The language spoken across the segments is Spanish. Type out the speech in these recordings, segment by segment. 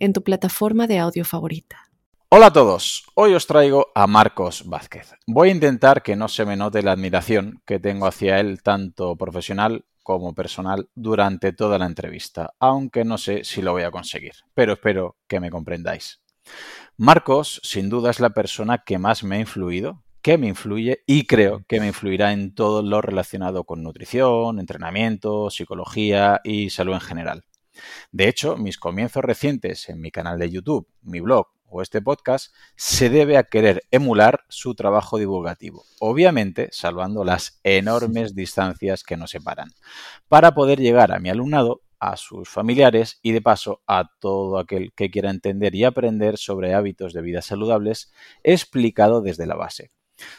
en tu plataforma de audio favorita. Hola a todos, hoy os traigo a Marcos Vázquez. Voy a intentar que no se me note la admiración que tengo hacia él, tanto profesional como personal, durante toda la entrevista, aunque no sé si lo voy a conseguir, pero espero que me comprendáis. Marcos, sin duda, es la persona que más me ha influido, que me influye y creo que me influirá en todo lo relacionado con nutrición, entrenamiento, psicología y salud en general. De hecho, mis comienzos recientes en mi canal de YouTube, mi blog o este podcast se debe a querer emular su trabajo divulgativo, obviamente salvando las enormes distancias que nos separan, para poder llegar a mi alumnado, a sus familiares y de paso a todo aquel que quiera entender y aprender sobre hábitos de vida saludables explicado desde la base.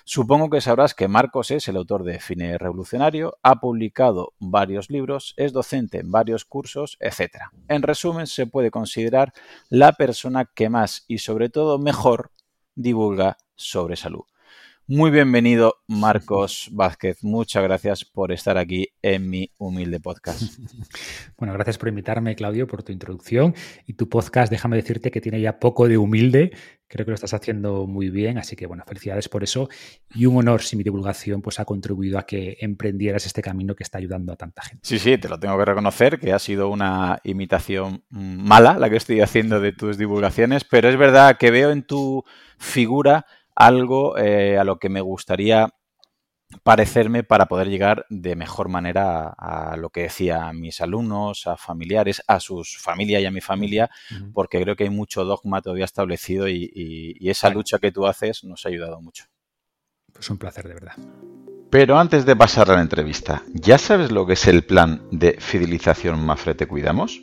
Supongo que sabrás que Marcos es el autor de Fine Revolucionario, ha publicado varios libros, es docente en varios cursos, etc. En resumen, se puede considerar la persona que más y sobre todo mejor divulga sobre salud. Muy bienvenido, Marcos Vázquez. Muchas gracias por estar aquí en mi humilde podcast. Bueno, gracias por invitarme, Claudio, por tu introducción. Y tu podcast, déjame decirte que tiene ya poco de humilde. Creo que lo estás haciendo muy bien, así que bueno, felicidades por eso. Y un honor si mi divulgación pues, ha contribuido a que emprendieras este camino que está ayudando a tanta gente. Sí, sí, te lo tengo que reconocer, que ha sido una imitación mala la que estoy haciendo de tus divulgaciones, pero es verdad que veo en tu figura algo eh, a lo que me gustaría parecerme para poder llegar de mejor manera a, lo que decía a mis alumnos, a familiares, a sus familias y a mi familia, porque creo que hay mucho dogma todavía establecido y, esa lucha que tú haces nos ha ayudado mucho. Pues un placer, de verdad. Pero antes de pasar a la entrevista, ¿ya sabes lo que es el plan de fidelización Mafre Te Cuidamos?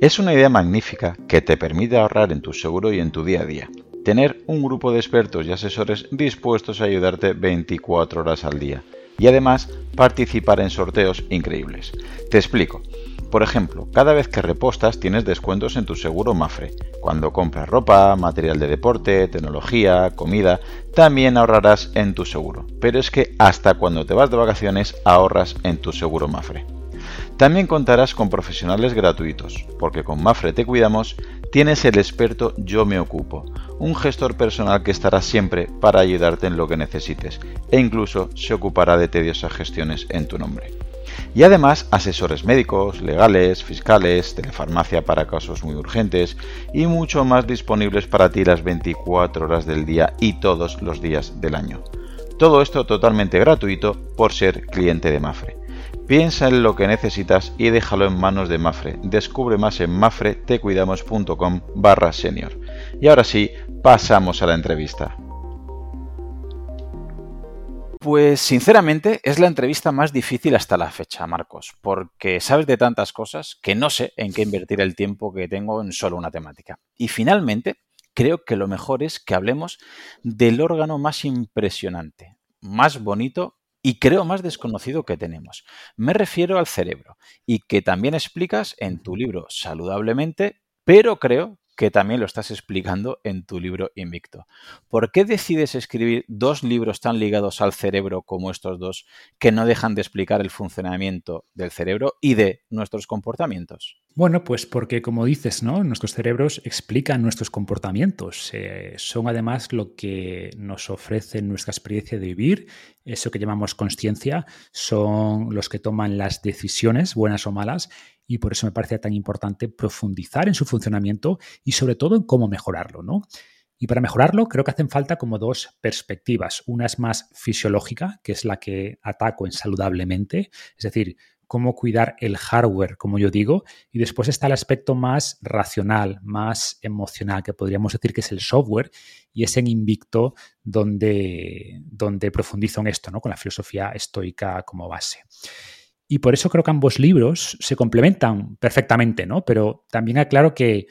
Es una idea magnífica que te permite ahorrar en tu seguro y en tu día a día tener un grupo de expertos y asesores dispuestos a ayudarte 24 horas al día y además participar en sorteos increíbles. Te explico. Por ejemplo, cada vez que repostas tienes descuentos en tu seguro Mafre. Cuando compras ropa, material de deporte, tecnología, comida, también ahorrarás en tu seguro. Pero es que hasta cuando te vas de vacaciones ahorras en tu seguro Mafre. También contarás con profesionales gratuitos, porque con Mafre Te Cuidamos tienes el experto Yo Me Ocupo, un gestor personal que estará siempre para ayudarte en lo que necesites e incluso se ocupará de tediosas gestiones en tu nombre. Y además asesores médicos, legales, fiscales, telefarmacia para casos muy urgentes y mucho más disponibles para ti las 24 horas del día y todos los días del año. Todo esto totalmente gratuito por ser cliente de Mafre. Piensa en lo que necesitas y déjalo en manos de Mafre. Descubre más en mafretecuidamos.com barra senior. Y ahora sí, pasamos a la entrevista. Pues sinceramente es la entrevista más difícil hasta la fecha, Marcos, porque sabes de tantas cosas que no sé en qué invertir el tiempo que tengo en solo una temática. Y finalmente, creo que lo mejor es que hablemos del órgano más impresionante, más bonito y creo más desconocido que tenemos. Me refiero al cerebro y que también explicas en tu libro Saludablemente, pero creo que también lo estás explicando en tu libro Invicto. ¿Por qué decides escribir dos libros tan ligados al cerebro como estos dos que no dejan de explicar el funcionamiento del cerebro y de nuestros comportamientos? Bueno, pues porque como dices, ¿no? Nuestros cerebros explican nuestros comportamientos. Eh, son además lo que nos ofrece nuestra experiencia de vivir, eso que llamamos conciencia, son los que toman las decisiones, buenas o malas, y por eso me parece tan importante profundizar en su funcionamiento y sobre todo en cómo mejorarlo, ¿no? Y para mejorarlo creo que hacen falta como dos perspectivas. Una es más fisiológica, que es la que ataco en saludablemente, es decir, cómo cuidar el hardware, como yo digo, y después está el aspecto más racional, más emocional, que podríamos decir que es el software, y es en Invicto donde, donde profundizo en esto, ¿no? con la filosofía estoica como base. Y por eso creo que ambos libros se complementan perfectamente, ¿no? Pero también aclaro que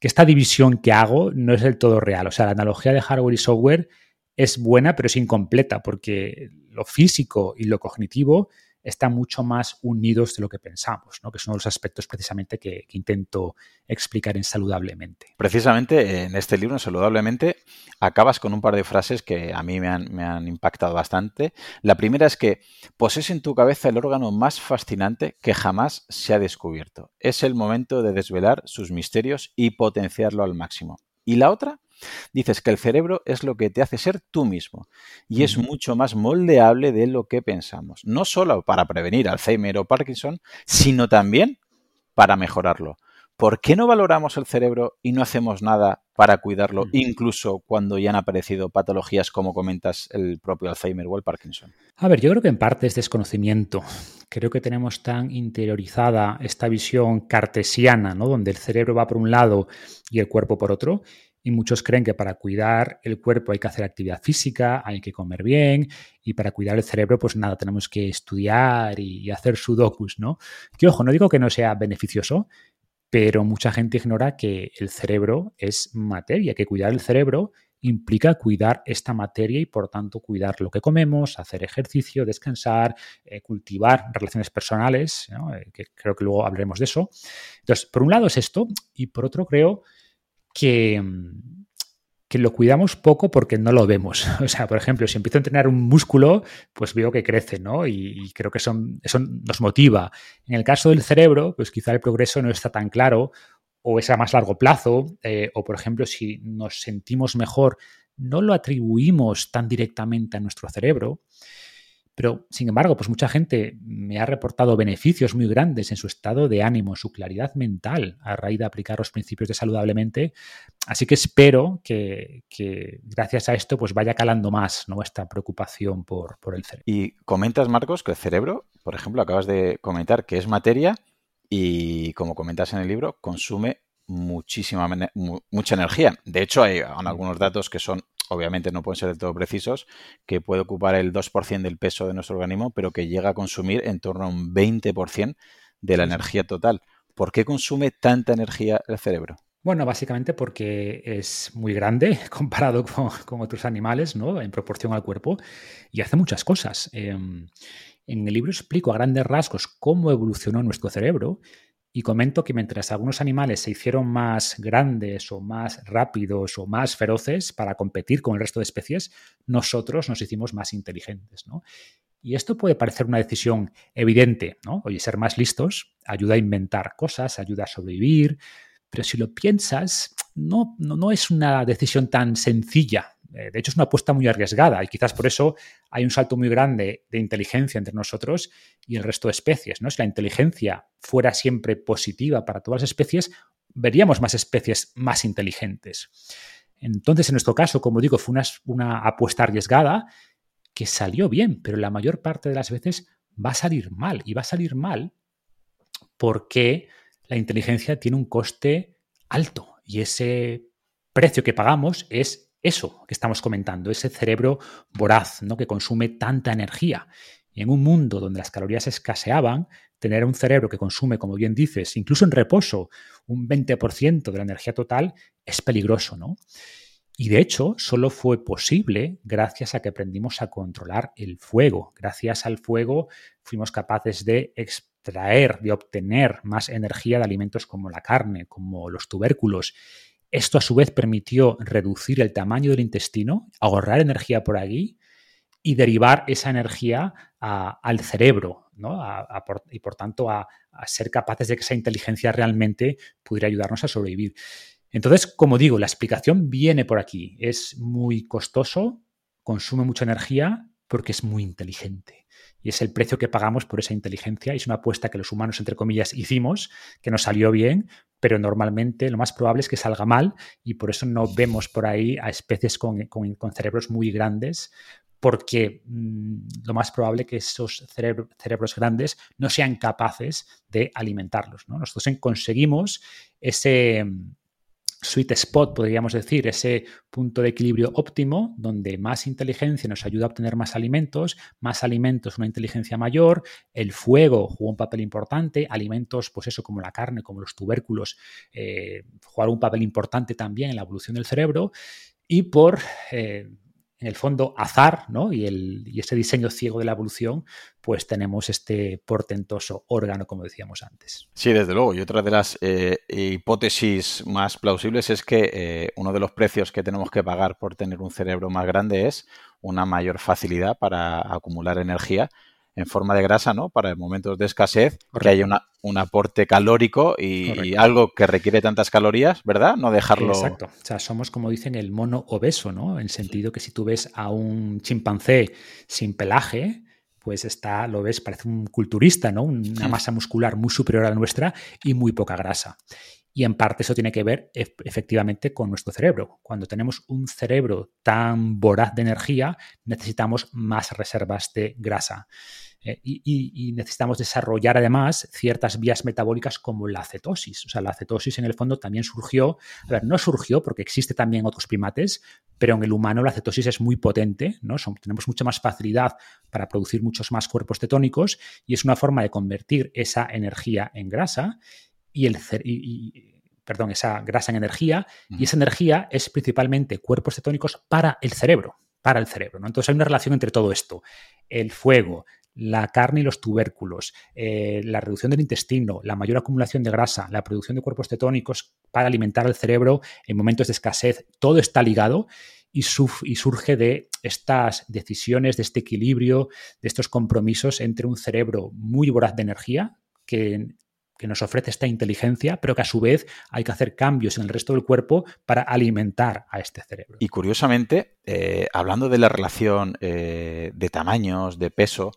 que esta división que hago no es del todo real. O sea, la analogía de hardware y software es buena, pero es incompleta, porque lo físico y lo cognitivo están mucho más unidos de lo que pensamos, ¿no? que son los aspectos precisamente que, intento explicar en Saludablemente. Precisamente en este libro, en Saludablemente, acabas con un par de frases que a mí me han, me han impactado bastante. La primera es que posees en tu cabeza el órgano más fascinante que jamás se ha descubierto. Es el momento de desvelar sus misterios y potenciarlo al máximo. Y la otra Dices que el cerebro es lo que te hace ser tú mismo y es mucho más moldeable de lo que pensamos, no solo para prevenir Alzheimer o Parkinson, sino también para mejorarlo. ¿Por qué no valoramos el cerebro y no hacemos nada para cuidarlo, incluso cuando ya han aparecido patologías como comentas el propio Alzheimer o el Parkinson? A ver, yo creo que en parte es desconocimiento. Creo que tenemos tan interiorizada esta visión cartesiana, ¿no? Donde el cerebro va por un lado y el cuerpo por otro, y muchos creen que para cuidar el cuerpo hay que hacer actividad física, hay que comer bien y para cuidar el cerebro pues nada, tenemos que estudiar y, hacer sudokus, ¿no? Que ojo, no digo que no sea beneficioso, pero mucha gente ignora que el cerebro es materia, que cuidar el cerebro implica cuidar esta materia y por tanto cuidar lo que comemos, hacer ejercicio, descansar, eh, cultivar relaciones personales, eh, que creo que luego hablaremos de eso. Entonces, por un lado es esto y por otro creo que, que lo cuidamos poco porque no lo vemos. O sea, por ejemplo, si empiezo a entrenar un músculo, pues veo que crece, ¿no? Y, creo que eso, eso, nos motiva. En el caso del cerebro, pues quizá el progreso no está tan claro o es a más largo plazo, eh, o por ejemplo, si nos sentimos mejor, no lo atribuimos tan directamente a nuestro cerebro. Pero, sin embargo, pues mucha gente me ha reportado beneficios muy grandes en su estado de ánimo, en su claridad mental, a raíz de aplicar los principios de saludablemente. Así que espero que, gracias a esto pues vaya calando más nuestra preocupación por, el cerebro. Y comentas, Marcos, que el cerebro, por ejemplo, acabas de comentar que es materia y, como comentas en el libro, consume muchísima mucha energía. De hecho, hay algunos datos que son obviamente no pueden ser del todo precisos, que puede ocupar el 2% del peso de nuestro organismo, pero que llega a consumir en torno a un 20% de la energía total. ¿Por qué consume tanta energía el cerebro? Bueno, básicamente porque es muy grande comparado con, otros animales, ¿no? En proporción al cuerpo, y hace muchas cosas. Em, en el libro explico a grandes rasgos cómo evolucionó nuestro cerebro y comento que mientras algunos animales se hicieron más grandes o más rápidos o más feroces para competir con el resto de especies, nosotros nos hicimos más inteligentes. ¿no? Y esto puede parecer una decisión evidente, ¿no? Oye, ser más listos ayuda a inventar cosas, ayuda a sobrevivir, pero si lo piensas, no, no, no es una decisión tan sencilla de hecho, es una apuesta muy arriesgada y quizás por eso hay un salto muy grande de inteligencia entre nosotros y el resto de especies. ¿no? Si la inteligencia fuera siempre positiva para todas las especies, veríamos más especies más inteligentes. Entonces, en nuestro caso, como digo, fue una, una apuesta arriesgada que salió bien, pero la mayor parte de las veces va a salir mal. Y va a salir mal porque la inteligencia tiene un coste alto y ese precio que pagamos es eso que estamos comentando, ese cerebro voraz, ¿no? que consume tanta energía. Y en un mundo donde las calorías escaseaban, tener un cerebro que consume, como bien dices, incluso en reposo, un 20% de la energía total, es peligroso, ¿no? Y de hecho, solo fue posible gracias a que aprendimos a controlar el fuego. Gracias al fuego fuimos capaces de extraer, de obtener más energía de alimentos como la carne, como los tubérculos. Esto a su vez permitió reducir el tamaño del intestino, ahorrar energía por allí y derivar esa energía al cerebro, y por tanto a, ser capaces de que esa inteligencia realmente pudiera ayudarnos a sobrevivir. Entonces, como digo, la explicación viene por aquí. Es muy costoso, consume mucha energía porque es muy inteligente y es el precio que pagamos por esa inteligencia. Es una apuesta que los humanos, entre comillas, hicimos, que nos salió bien, pero normalmente lo más probable es que salga mal y por eso no vemos por ahí a especies con, cerebros muy grandes, porque mm, lo más probable es que esos cerebros grandes no sean capaces de alimentarlos. Nosotros conseguimos ese sweet spot, podríamos decir, ese punto de equilibrio óptimo, donde más inteligencia nos ayuda a obtener más alimentos, más alimentos, una inteligencia mayor, el fuego juega un papel importante, alimentos, pues eso, como la carne, como los tubérculos, eh, jugar un papel importante también en la evolución del cerebro, y por eh, en el fondo, azar ¿no? y, el, y ese diseño ciego de la evolución, pues tenemos este portentoso órgano, como decíamos antes. Sí, desde luego. Y otra de las eh, hipótesis más plausibles es que eh, uno de los precios que tenemos que pagar por tener un cerebro más grande es una mayor facilidad para acumular energía en forma de grasa, ¿no? Para momentos de escasez, que haya una, un aporte calórico y, algo que requiere tantas calorías, ¿verdad? No dejarlo. Exacto. O sea, somos, como dicen, el mono obeso, ¿no? En el sentido que si tú ves a un chimpancé sin pelaje, pues está, lo ves, parece un culturista, ¿no? Una masa muscular muy superior a la nuestra y muy poca grasa. Y en parte eso tiene que ver efectivamente con nuestro cerebro. Cuando tenemos un cerebro tan voraz de energía, necesitamos más reservas de grasa. Eh, y, necesitamos desarrollar además ciertas vías metabólicas como la cetosis. O sea, la cetosis en el fondo también surgió, a ver, no surgió porque existe también en otros primates, pero en el humano la cetosis es muy potente, ¿no? tenemos mucha más facilidad para producir muchos más cuerpos cetónicos y es una forma de convertir esa energía en grasa y el perdón, esa grasa en energía y esa energía es principalmente cuerpos cetónicos para el cerebro, para el cerebro. ¿no? Entonces hay una relación entre todo esto. El fuego, la carne y los tubérculos, eh, la reducción del intestino, la mayor acumulación de grasa, la producción de cuerpos cetónicos para alimentar al cerebro en momentos de escasez, todo está ligado y, y, surge de estas decisiones, de este equilibrio, de estos compromisos entre un cerebro muy voraz de energía, que, nos ofrece esta inteligencia, pero que a su vez hay que hacer cambios en el resto del cuerpo para alimentar a este cerebro. Y curiosamente, eh, hablando de la relación eh, de tamaños, de peso,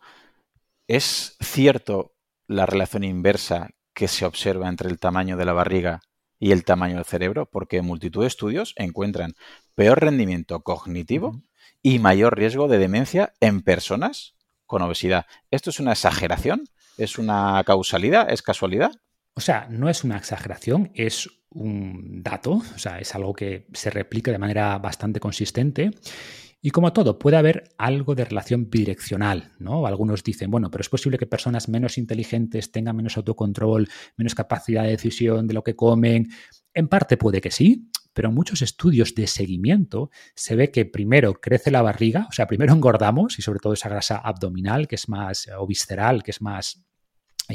¿Es cierto la relación inversa que se observa entre el tamaño de la barriga y el tamaño del cerebro? Porque multitud de estudios encuentran peor rendimiento cognitivo y mayor riesgo de demencia en personas con obesidad. ¿Esto es una exageración? ¿Es una causalidad? ¿Es casualidad? O sea, no es una exageración, es un dato, o sea, es algo que se replica de manera bastante consistente y como todo, puede haber algo de relación bidireccional, ¿no? Algunos dicen, bueno, pero es posible que personas menos inteligentes tengan menos autocontrol, menos capacidad de decisión de lo que comen. En parte puede que sí, pero en muchos estudios de seguimiento se ve que primero crece la barriga, o sea, primero engordamos y sobre todo esa grasa abdominal que es más o visceral, que es más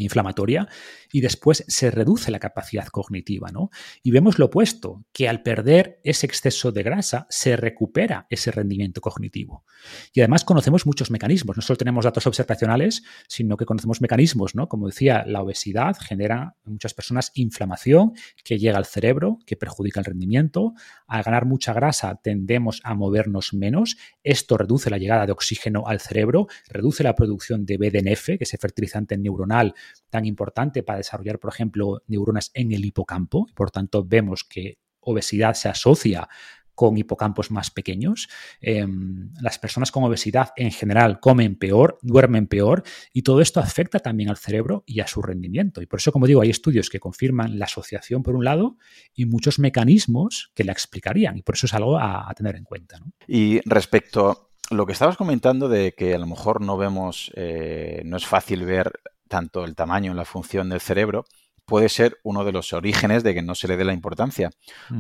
inflamatoria y después se reduce la capacidad cognitiva, ¿no? Y vemos lo opuesto, que al perder ese exceso de grasa se recupera ese rendimiento cognitivo. Y además conocemos muchos mecanismos, no solo tenemos datos observacionales, sino que conocemos mecanismos, ¿no? Como decía, la obesidad genera en muchas personas inflamación que llega al cerebro, que perjudica el rendimiento. Al ganar mucha grasa tendemos a movernos menos. Esto reduce la llegada de oxígeno al cerebro, reduce la producción de BDNF, que es el fertilizante neuronal tan importante para desarrollar, por ejemplo, neuronas en el hipocampo. Por tanto, vemos que obesidad se asocia con hipocampos más pequeños. Em, las personas con obesidad en general comen peor, duermen peor y todo esto afecta también al cerebro y a su rendimiento. Y por eso, como digo, hay estudios que confirman la asociación por un lado y muchos mecanismos que la explicarían y por eso es algo a, tener en cuenta. Y respecto a lo que estabas comentando de que a lo mejor no vemos, eh, no es fácil ver tanto el tamaño y la función del cerebro, puede ser uno de los orígenes de que no se le dé la importancia.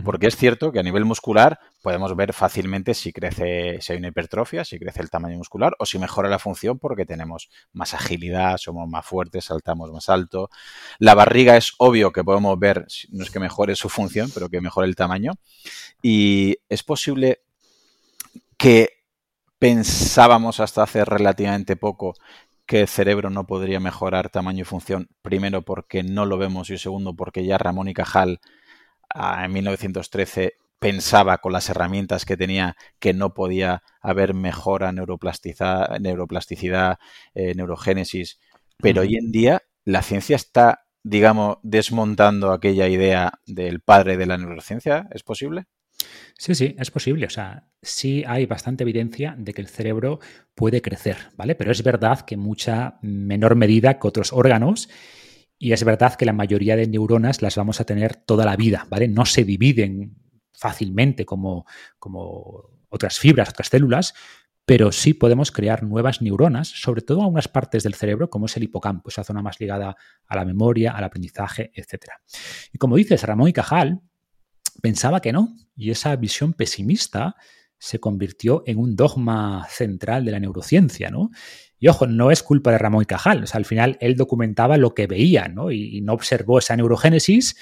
Porque es cierto que a nivel muscular podemos ver fácilmente si crece, si hay una hipertrofia, si crece el tamaño muscular o si mejora la función porque tenemos más agilidad, somos más fuertes, saltamos más alto. La barriga es obvio que podemos ver, no es que mejore su función, pero que mejore el tamaño. Y es posible que pensábamos hasta hace relativamente poco que el cerebro no podría mejorar tamaño y función, primero porque no lo vemos y segundo porque ya Ramón y Cajal ah, en 1913 pensaba con las herramientas que tenía que no podía haber mejora neuroplasticidad, neuroplasticidad eh, neurogénesis, pero hoy en día la ciencia está, digamos, desmontando aquella idea del padre de la neurociencia, ¿es posible? Sí, sí, es posible. O sea, sí hay bastante evidencia de que el cerebro puede crecer, ¿vale? Pero es verdad que en mucha menor medida que otros órganos. Y es verdad que la mayoría de neuronas las vamos a tener toda la vida, ¿vale? No se dividen fácilmente como, como otras fibras, otras células, pero sí podemos crear nuevas neuronas, sobre todo a unas partes del cerebro, como es el hipocampo, esa zona más ligada a la memoria, al aprendizaje, etc. Y como dices, Ramón y Cajal pensaba que no, y esa visión pesimista se convirtió en un dogma central de la neurociencia, ¿no? Y ojo, no es culpa de Ramón y Cajal, o sea, al final él documentaba lo que veía, ¿no? Y, y no observó esa neurogénesis,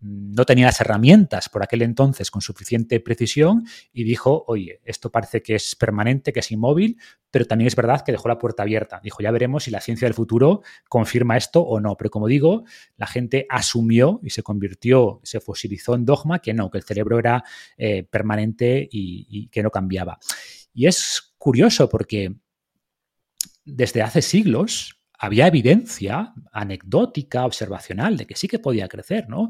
no tenía las herramientas por aquel entonces con suficiente precisión y dijo, oye, esto parece que es permanente, que es inmóvil, pero también es verdad que dejó la puerta abierta. Dijo, ya veremos si la ciencia del futuro confirma esto o no. Pero como digo, la gente asumió y se convirtió, se fosilizó en dogma que no, que el cerebro era eh, permanente y, y que no cambiaba. Y es curioso porque desde hace siglos había evidencia anecdótica, observacional, de que sí que podía crecer, ¿no?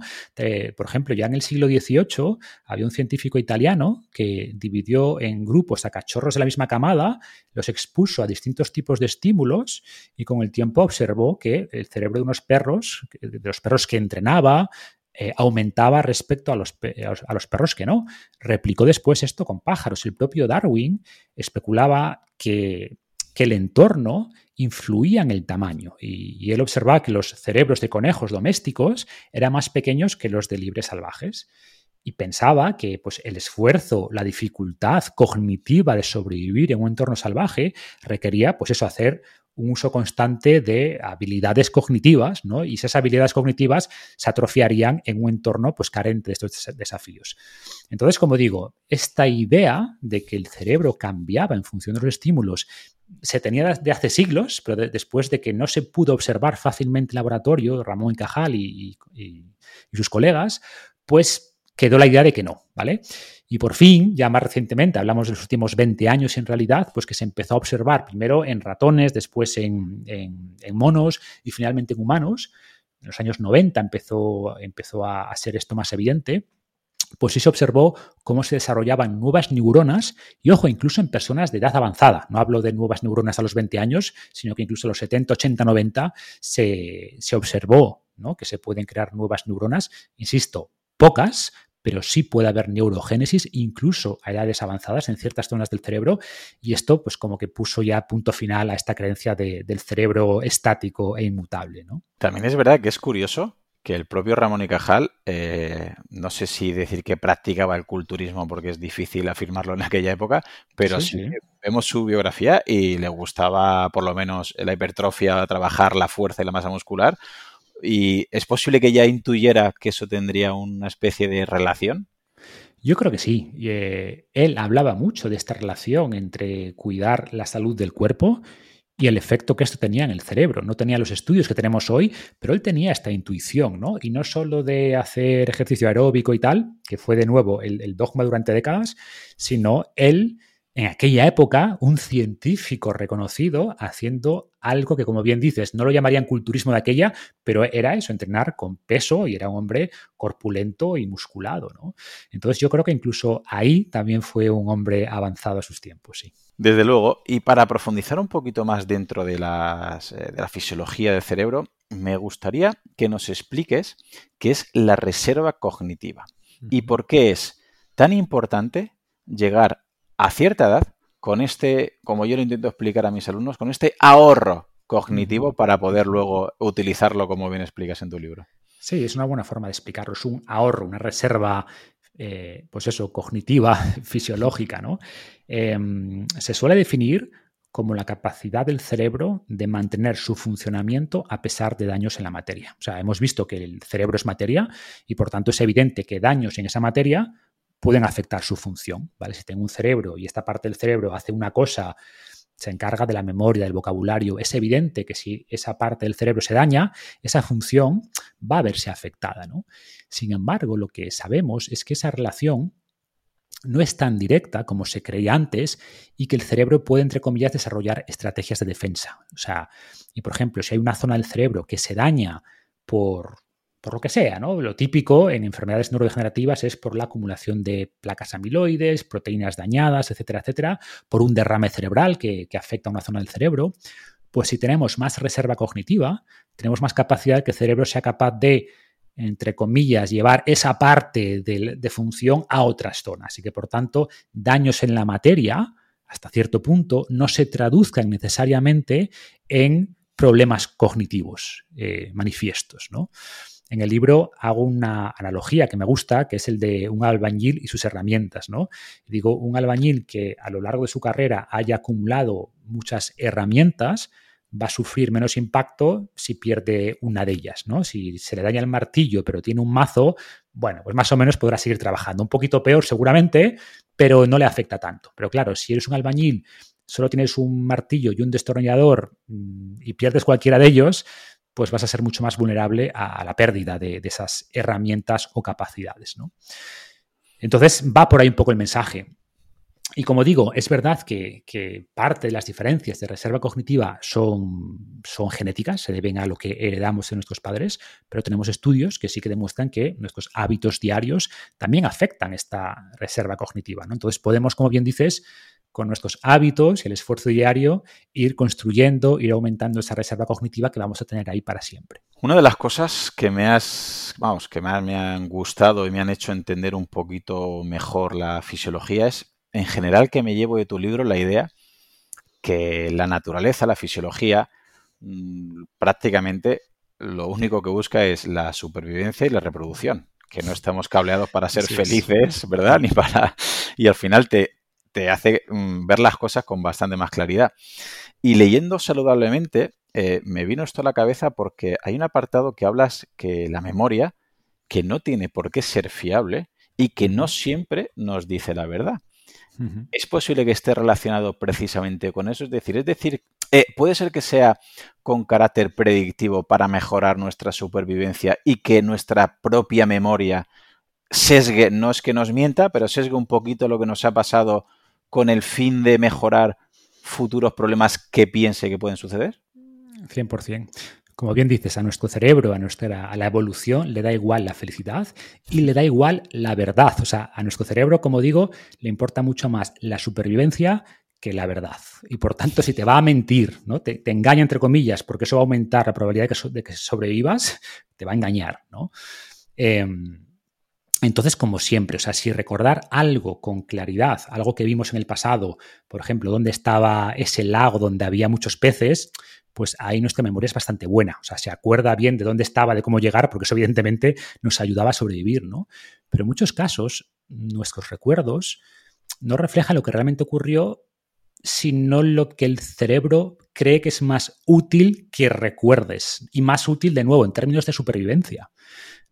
por ejemplo, ya en el siglo XVIII había un científico italiano que dividió en grupos a cachorros de la misma camada, los expuso a distintos tipos de estímulos y con el tiempo observó que el cerebro de unos perros, de los perros que entrenaba, eh, aumentaba respecto a los, a los perros que no. Replicó después esto con pájaros. El propio Darwin especulaba que que el entorno influía en el tamaño y, él observaba que los cerebros de conejos domésticos eran más pequeños que los de libres salvajes y pensaba que pues, el esfuerzo, la dificultad cognitiva de sobrevivir en un entorno salvaje requería pues eso, hacer un uso constante de habilidades cognitivas, ¿no? Y esas habilidades cognitivas se atrofiarían en un entorno pues, carente de estos desafíos. Entonces, como digo, esta idea de que el cerebro cambiaba en función de los estímulos se tenía de hace siglos, pero después de que no se pudo observar fácilmente en laboratorio, Ramón y Cajal y, sus colegas, pues quedó la idea de que no, ¿vale? Y por fin, ya más recientemente, hablamos de los últimos 20 años en realidad, pues que se empezó a observar primero en ratones, después en, monos y finalmente en humanos. En los años 90 empezó, empezó a ser esto más evidente pues sí se observó cómo se desarrollaban nuevas neuronas y, ojo, incluso en personas de edad avanzada. No hablo de nuevas neuronas a los 20 años, sino que incluso a los 70, 80, 90 se, se observó ¿no? que se pueden crear nuevas neuronas. Insisto, pocas, pero sí puede haber neurogénesis incluso a edades avanzadas en ciertas zonas del cerebro y esto pues como que puso ya punto final a esta creencia del cerebro estático e inmutable. ¿no? También es verdad que es curioso que el propio Ramón y Cajal, eh, no sé si decir que practicaba el culturismo porque es difícil afirmarlo en aquella época, pero sí, vemos su biografía y le gustaba por lo menos la hipertrofia, trabajar la fuerza y la masa muscular. ¿Y es posible que ya intuyera que eso tendría una especie de relación? Yo creo que sí. Eh, él hablaba mucho de esta relación entre cuidar la salud del cuerpo y el efecto que esto tenía en el cerebro. No tenía los estudios que tenemos hoy, pero él tenía esta intuición, ¿no? Y no solo de hacer ejercicio aeróbico y tal, que fue de nuevo el, el dogma durante décadas, sino él en aquella época un científico reconocido haciendo algo que, como bien dices, no lo llamarían culturismo de aquella, pero era eso, entrenar con peso y era un hombre corpulento y musculado. ¿no? Entonces yo creo que incluso ahí también fue un hombre avanzado a sus tiempos, sí. Desde luego, y para profundizar un poquito más dentro de, las, eh, de la fisiología del cerebro, me gustaría que nos expliques qué es la reserva cognitiva y por qué es tan importante llegar a cierta edad con este, como yo lo intento explicar a mis alumnos, con este ahorro cognitivo para poder luego utilizarlo como bien explicas en tu libro. Sí, es una buena forma de explicarlo. Es un ahorro, una reserva, eh, pues eso, cognitiva, fisiológica, ¿no? Em, se suele definir como la capacidad del cerebro de mantener su funcionamiento a pesar de daños en la materia. O sea, hemos visto que el cerebro es materia y por tanto es evidente que daños en esa materia pueden afectar su función. ¿vale? Si tengo un cerebro y esta parte del cerebro hace una cosa, se encarga de la memoria, del vocabulario, es evidente que si esa parte del cerebro se daña, esa función va a verse afectada. ¿no? Sin embargo, lo que sabemos es que esa relación no es tan directa como se creía antes y que el cerebro puede, entre comillas, desarrollar estrategias de defensa. O sea, y por ejemplo, si hay una zona del cerebro que se daña por por lo que sea, ¿no? Lo típico en enfermedades neurodegenerativas es por la acumulación de placas amiloides, proteínas dañadas, etcétera, etcétera, por un derrame cerebral que, afecta a una zona del cerebro. Pues si tenemos más reserva cognitiva, tenemos más capacidad de que el cerebro sea capaz de entre comillas, llevar esa parte de, función a otras zonas y que, por tanto, daños en la materia, hasta cierto punto, no se traduzcan necesariamente en problemas cognitivos eh, manifiestos. ¿no? En el libro hago una analogía que me gusta, que es el de un albañil y sus herramientas, ¿no? Digo, un albañil que a lo largo de su carrera haya acumulado muchas herramientas, va a sufrir menos impacto si pierde una de ellas, ¿no? Si se le daña el martillo pero tiene un mazo, bueno, pues más o menos podrá seguir trabajando. Un poquito peor seguramente, pero no le afecta tanto. Pero claro, si eres un albañil, solo tienes un martillo y un destornillador mm, y pierdes cualquiera de ellos, pues vas a ser mucho más vulnerable a, la pérdida de, esas herramientas o capacidades. ¿no? Entonces va por ahí un poco el mensaje. Y como digo, es verdad que, parte de las diferencias de reserva cognitiva son, son, genéticas, se deben a lo que heredamos de nuestros padres, pero tenemos estudios que sí que demuestran que nuestros hábitos diarios también afectan esta reserva cognitiva. ¿no? Entonces podemos, como bien dices, con nuestros hábitos y el esfuerzo diario, ir construyendo, ir aumentando esa reserva cognitiva que vamos a tener ahí para siempre. Una de las cosas que me has, vamos, que más me han gustado y me han hecho entender un poquito mejor la fisiología es, en general, que me llevo de tu libro la idea que la naturaleza, la fisiología, mm, prácticamente lo único que busca es la supervivencia y la reproducción que no estamos cableados para ser felices, ¿verdad? Ni para. Y al final te, te hace mm, ver las cosas con bastante más claridad. Y leyendo saludablemente, eh, me vino esto a la cabeza porque hay un apartado que hablas que la memoria, que no tiene por qué ser fiable y que no siempre nos dice la verdad. Es posible que esté relacionado precisamente con eso. Es decir, es decir, eh, puede ser que sea con carácter predictivo para mejorar nuestra supervivencia y que nuestra propia memoria sesgue, no es que nos mienta, pero sesgue un poquito lo que nos ha pasado con el fin de mejorar futuros problemas que piense que pueden suceder? 100%. Como bien dices, a nuestro cerebro, a, nuestra, a la evolución, le da igual la felicidad y le da igual la verdad. O sea, a nuestro cerebro, como digo, le importa mucho más la supervivencia que la verdad. Y por tanto, si te va a mentir, ¿no? te, engaña entre comillas, porque eso va a aumentar la probabilidad de que, sobrevivas, te va a engañar. ¿no? Em, entonces, como siempre, o sea, si recordar algo con claridad, algo que vimos en el pasado, por ejemplo, dónde estaba ese lago donde había muchos peces, pues ahí nuestra memoria es bastante buena. O sea, se acuerda bien de dónde estaba, de cómo llegar, porque eso evidentemente nos ayudaba a sobrevivir, ¿no? Pero en muchos casos, nuestros recuerdos no reflejan lo que realmente ocurrió, sino lo que el cerebro cree que es más útil que recuerdes y más útil de nuevo en términos de supervivencia.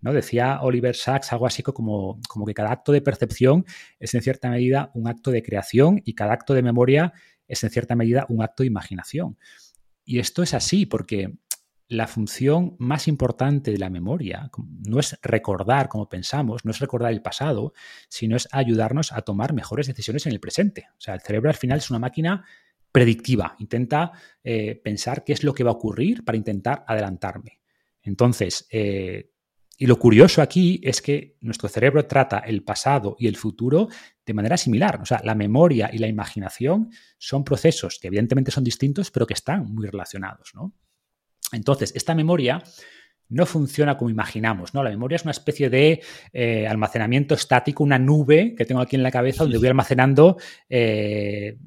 ¿No? Decía Oliver Sacks algo así como, como que cada acto de percepción es en cierta medida un acto de creación y cada acto de memoria es en cierta medida un acto de imaginación. Y esto es así porque la función más importante de la memoria no es recordar como pensamos, no es recordar el pasado, sino es ayudarnos a tomar mejores decisiones en el presente. O sea, el cerebro al final es una máquina predictiva, intenta eh, pensar qué es lo que va a ocurrir para intentar adelantarme. Entonces, eh, y lo curioso aquí es que nuestro cerebro trata el pasado y el futuro de manera similar. O sea, la memoria y la imaginación son procesos que evidentemente son distintos, pero que están muy relacionados. ¿no? Entonces, esta memoria no funciona como imaginamos, ¿no? La memoria es una especie de eh, almacenamiento estático, una nube que tengo aquí en la cabeza donde voy almacenando eh,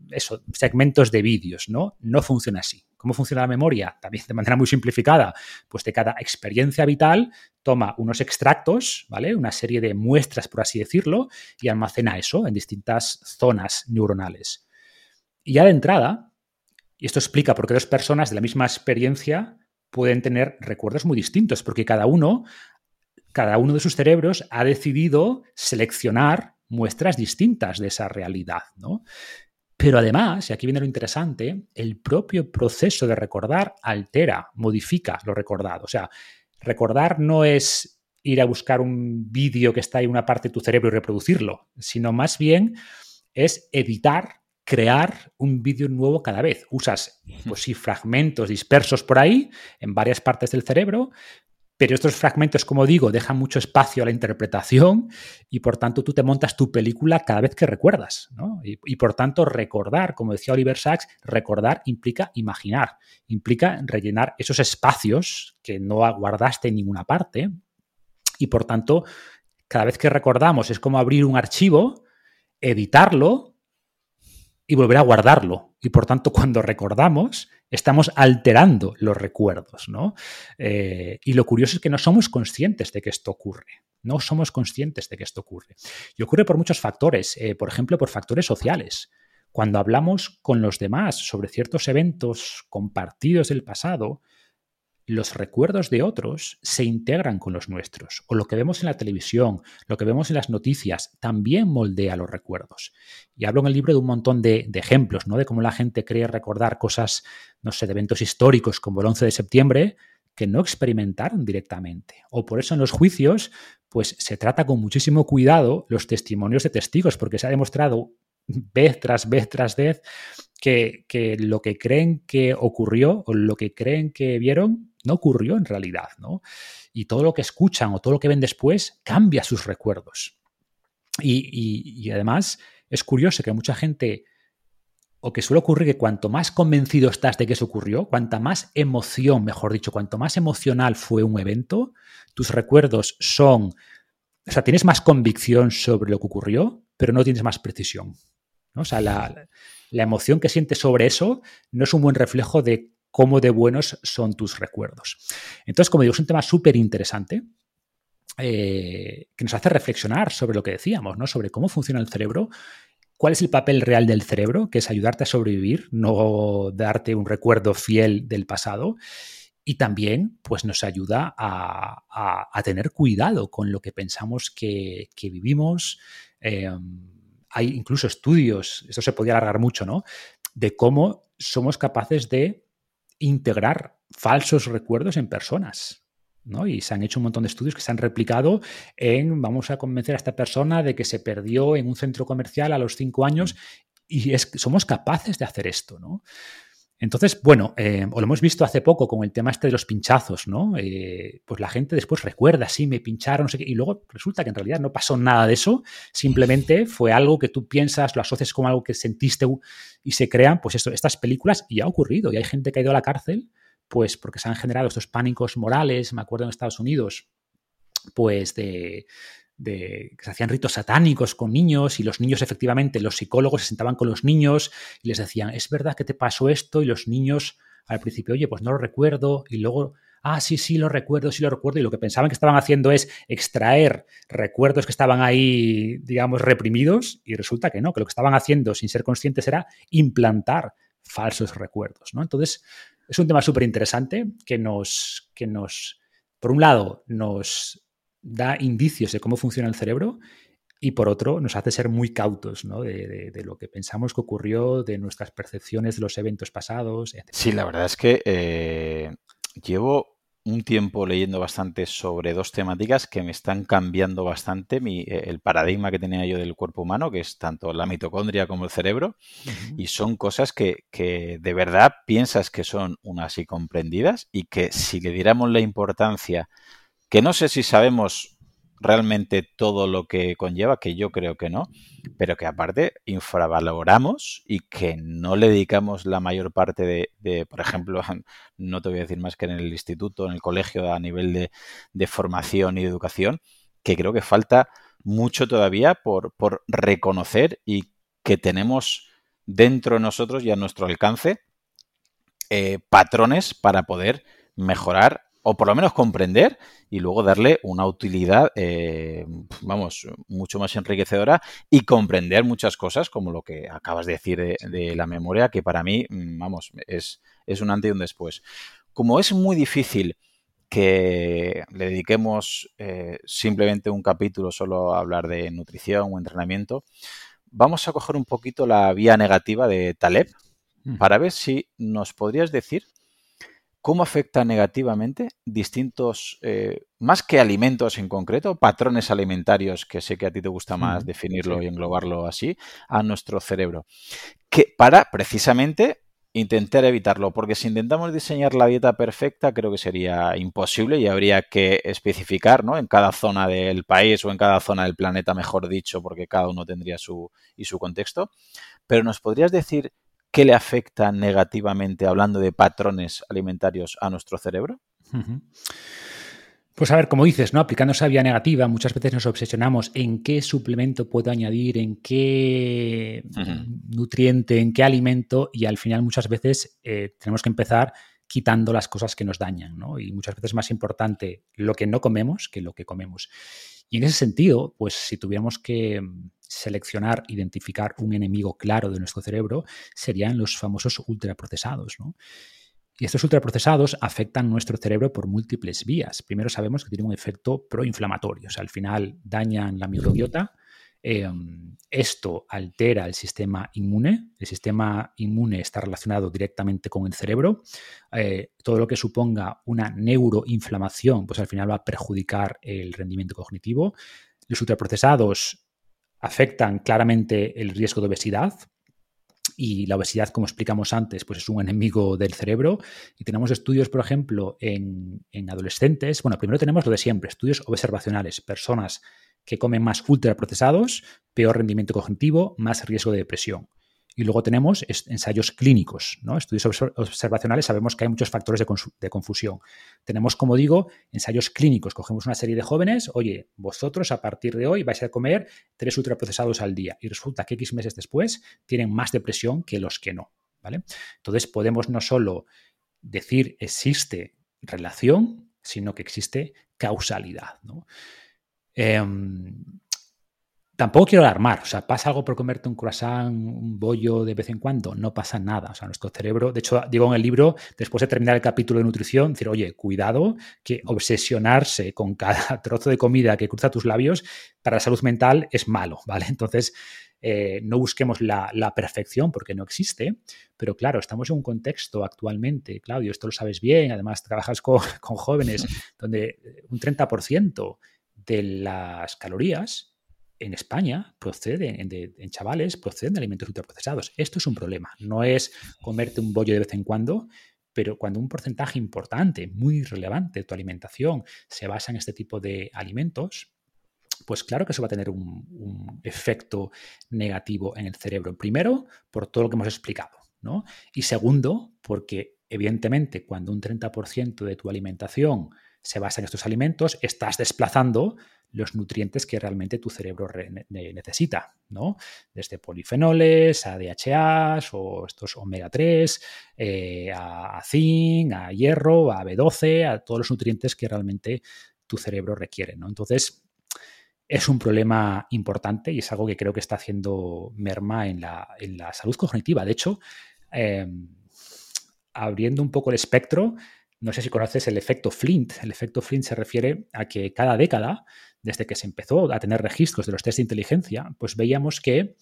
segmentos de vídeos, ¿no? No funciona así. ¿Cómo funciona la memoria? También de manera muy simplificada, pues de cada experiencia vital toma unos extractos, ¿vale? Una serie de muestras, por así decirlo, y almacena eso en distintas zonas neuronales. Y ya de entrada, y esto explica por qué dos personas de la misma experiencia pueden tener recuerdos muy distintos, porque cada uno, cada uno de sus cerebros ha decidido seleccionar muestras distintas de esa realidad, ¿no? Pero además, y aquí viene lo interesante, el propio proceso de recordar altera, modifica lo recordado. O sea, recordar no es ir a buscar un vídeo que está en una parte de tu cerebro y reproducirlo, sino más bien es editar crear un vídeo nuevo cada vez. Usas, pues sí, fragmentos dispersos por ahí, en varias partes del cerebro, pero estos fragmentos, como digo, dejan mucho espacio a la interpretación y por tanto tú te montas tu película cada vez que recuerdas. Y, por tanto recordar, como decía Oliver Sacks, recordar implica imaginar, implica rellenar esos espacios que no guardaste en ninguna parte Y por tanto, cada vez que recordamos es como abrir un archivo, editarlo y volver a guardarlo. Y por tanto, cuando recordamos, estamos alterando los recuerdos, ¿no? Eh, y lo curioso es que no somos conscientes de que esto ocurre. No somos conscientes de que esto ocurre. Y ocurre por muchos factores, eh, por ejemplo, por factores sociales. Cuando hablamos con los demás sobre ciertos eventos compartidos del pasado, los recuerdos de otros se integran con los nuestros. O lo que vemos en la televisión, lo que vemos en las noticias, también moldea los recuerdos. Y hablo en el libro de un montón de, ejemplos, ¿no? De cómo la gente cree recordar cosas, no sé, de eventos históricos como el 11 de septiembre, que no experimentaron directamente. O por eso en los juicios, pues se trata con muchísimo cuidado los testimonios de testigos, porque se ha demostrado vez tras vez tras vez que, que, lo que creen que ocurrió o lo que creen que vieron no ocurrió en realidad, ¿no? Y todo lo que escuchan o todo lo que ven después cambia sus recuerdos. Y, además es curioso que mucha gente, o que suele ocurrir que cuanto más convencido estás de que eso ocurrió, cuanta más emoción, mejor dicho, cuanto más emocional fue un evento, tus recuerdos son, o sea, tienes más convicción sobre lo que ocurrió, pero no tienes más precisión. O sea, la, la emoción que sientes sobre eso no es un buen reflejo de cómo de buenos son tus recuerdos. Entonces, como digo, es un tema súper interesante. Eh, que nos hace reflexionar sobre lo que decíamos, ¿no? Sobre cómo funciona el cerebro, cuál es el papel real del cerebro, que es ayudarte a sobrevivir, no darte un recuerdo fiel del pasado. Y también, pues, nos ayuda a, tener cuidado con lo que pensamos que, vivimos. Em, hay incluso estudios, esto se podría alargar mucho, ¿no? De cómo somos capaces de integrar falsos recuerdos en personas. ¿no? Y se han hecho un montón de estudios que se han replicado en vamos a convencer a esta persona de que se perdió en un centro comercial a los cinco años y es, somos capaces de hacer esto, ¿no? Entonces, bueno, eh, o lo hemos visto hace poco con el tema este de los pinchazos, ¿no? Eh, pues la gente después recuerda, sí, me pincharon, no sé qué, y luego resulta que en realidad no pasó nada de eso, simplemente fue algo que tú piensas, lo asocias con algo que sentiste y se crean, pues estas películas y ha ocurrido, y hay gente que ha ido a la cárcel, pues porque se han generado estos pánicos morales, me acuerdo en Estados Unidos, pues de, de que se hacían ritos satánicos con niños y los niños efectivamente, los psicólogos se sentaban con los niños y les decían, es verdad que te pasó esto y los niños al principio, oye, pues no lo recuerdo y luego, ah, sí, sí, lo recuerdo, sí lo recuerdo y lo que pensaban que estaban haciendo es extraer recuerdos que estaban ahí, digamos, reprimidos y resulta que no, que lo que estaban haciendo sin ser conscientes era implantar falsos recuerdos, ¿no? Entonces, es un tema súper interesante que nos, que nos, por un lado, nos da indicios de cómo funciona el cerebro y por otro nos hace ser muy cautos ¿no? de, lo que pensamos que ocurrió, de nuestras percepciones de los eventos pasados. Etc. Sí, la verdad es que eh, llevo un tiempo leyendo bastante sobre dos temáticas que me están cambiando bastante eh, el paradigma que tenía yo del cuerpo humano, que es tanto la mitocondria como el cerebro, y son cosas que, que, de verdad piensas que son unas y comprendidas y que si le diéramos la importancia que no sé si sabemos realmente todo lo que conlleva, que yo creo que no, pero que aparte infravaloramos y que no le dedicamos la mayor parte de, por ejemplo, no te voy a decir más que en el instituto, en el colegio, a nivel de, formación y de educación, que creo que falta mucho todavía por, por reconocer y que tenemos dentro de nosotros y a nuestro alcance eh, patrones para poder mejorar o por lo menos comprender y luego darle una utilidad, eh, vamos, mucho más enriquecedora y comprender muchas cosas como lo que acabas de decir de, la memoria, que para mí, mm, vamos, es, es un antes y un después. Como es muy difícil que le dediquemos eh, simplemente un capítulo solo a hablar de nutrición o entrenamiento, vamos a coger un poquito la vía negativa de Taleb mm. para ver si nos podrías decir cómo afecta negativamente distintos, eh, más que alimentos en concreto, patrones alimentarios, que sé que a ti te gusta más definirlo y englobarlo así, a nuestro cerebro. Que para precisamente intentar evitarlo, porque si intentamos diseñar la dieta perfecta, creo que sería imposible y habría que especificar ¿no? en cada zona del país o en cada zona del planeta, mejor dicho, porque cada uno tendría su y su contexto. Pero nos podrías decir ¿qué le afecta negativamente, hablando de patrones alimentarios, a nuestro cerebro? Pues a ver, como dices, ¿no? Aplicando esa vía negativa, muchas veces nos obsesionamos en qué suplemento puedo añadir, en qué nutriente, en qué alimento, y al final muchas veces eh, tenemos que empezar quitando las cosas que nos dañan, ¿no? Y muchas veces es más importante lo que no comemos que lo que comemos. Y en ese sentido, pues si tuviéramos que seleccionar, identificar un enemigo claro de nuestro cerebro, serían los famosos ultraprocesados. Y estos ultraprocesados afectan nuestro cerebro por múltiples vías. Primero sabemos que tienen un efecto proinflamatorio, o sea, al final dañan la microbiota. Em, esto altera el sistema inmune. El sistema inmune está relacionado directamente con el cerebro. Eh, todo lo que suponga una neuroinflamación, pues al final va a perjudicar el rendimiento cognitivo. Los ultraprocesados afectan claramente el riesgo de obesidad, y la obesidad, como explicamos antes, pues es un enemigo del cerebro. Y tenemos estudios, por ejemplo, en, adolescentes. Bueno, primero tenemos lo de siempre, estudios observacionales, personas que comen más ultraprocesados, peor rendimiento cognitivo, más riesgo de depresión. Y luego tenemos ensayos clínicos, ¿no? estudios observacionales, sabemos que hay muchos factores de, confusión. Tenemos, como digo, ensayos clínicos. Cogemos una serie de jóvenes, oye, vosotros a partir de hoy vais a comer tres ultraprocesados al día. Y resulta que X meses después tienen más depresión que los que no. ¿vale? Entonces podemos no solo decir existe relación, sino que existe causalidad. ¿no? Em, Tampoco quiero alarmar, o sea, pasa algo por comerte un croissant, un bollo de vez en cuando, no pasa nada. O sea, nuestro cerebro, de hecho, digo en el libro, después de terminar el capítulo de nutrición, decir, oye, cuidado, que obsesionarse con cada trozo de comida que cruza tus labios para la salud mental es malo, ¿vale? Entonces, eh, no busquemos la, perfección porque no existe, pero claro, estamos en un contexto actualmente, Claudio, esto lo sabes bien, además trabajas con, con jóvenes, donde un 30% de las calorías en España proceden, en, chavales, proceden de alimentos ultraprocesados. Esto es un problema. No es comerte un bollo de vez en cuando, pero cuando un porcentaje importante, muy relevante de tu alimentación se basa en este tipo de alimentos, pues claro que eso va a tener un, efecto negativo en el cerebro. Primero, por todo lo que hemos explicado, ¿no? Y segundo, porque evidentemente cuando un 30% de tu alimentación se basa en estos alimentos, estás desplazando los nutrientes que realmente tu cerebro necesita, ¿no? Desde polifenoles a DHAs o estos omega 3, eh, a, zinc, a hierro, a B12, a todos los nutrientes que realmente tu cerebro requiere, ¿no? Entonces, es un problema importante y es algo que creo que está haciendo merma en la, salud cognitiva. De hecho, em, abriendo un poco el espectro, no sé si conoces el efecto Flint. El efecto Flint se refiere a que cada década, desde que se empezó a tener registros de los test de inteligencia, pues veíamos que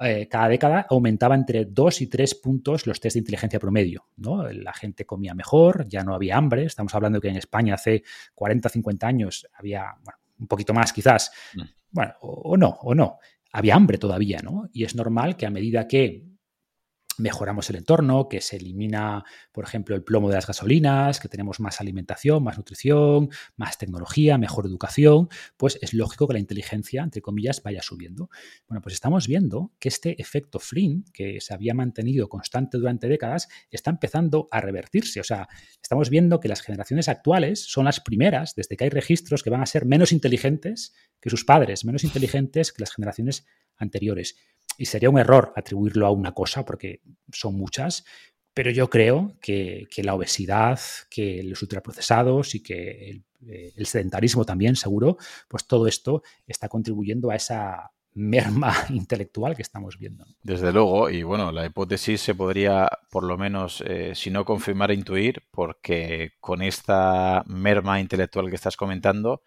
eh, cada década aumentaba entre 2 y 3 puntos los test de inteligencia promedio. ¿no? La gente comía mejor, ya no había hambre. Estamos hablando que en España hace 40, 50 años había un poquito más quizás. Mm. Bueno, o, o no, o no. Había hambre todavía, ¿no? Y es normal que a medida que mejoramos el entorno, que se elimina, por ejemplo, el plomo de las gasolinas, que tenemos más alimentación, más nutrición, más tecnología, mejor educación, pues es lógico que la inteligencia, entre comillas, vaya subiendo. Bueno, pues estamos viendo que este efecto Flynn, que se había mantenido constante durante décadas, está empezando a revertirse. O sea, estamos viendo que las generaciones actuales son las primeras, desde que hay registros, que van a ser menos inteligentes que sus padres, menos inteligentes que las generaciones anteriores. Y sería un error atribuirlo a una cosa, porque son muchas, pero yo creo que, la obesidad, que los ultraprocesados y que el, eh, sedentarismo también, seguro, pues todo esto está contribuyendo a esa merma intelectual que estamos viendo. Desde luego, y bueno, la hipótesis se podría, por lo menos, eh, si no confirmar, intuir, porque con esta merma intelectual que estás comentando,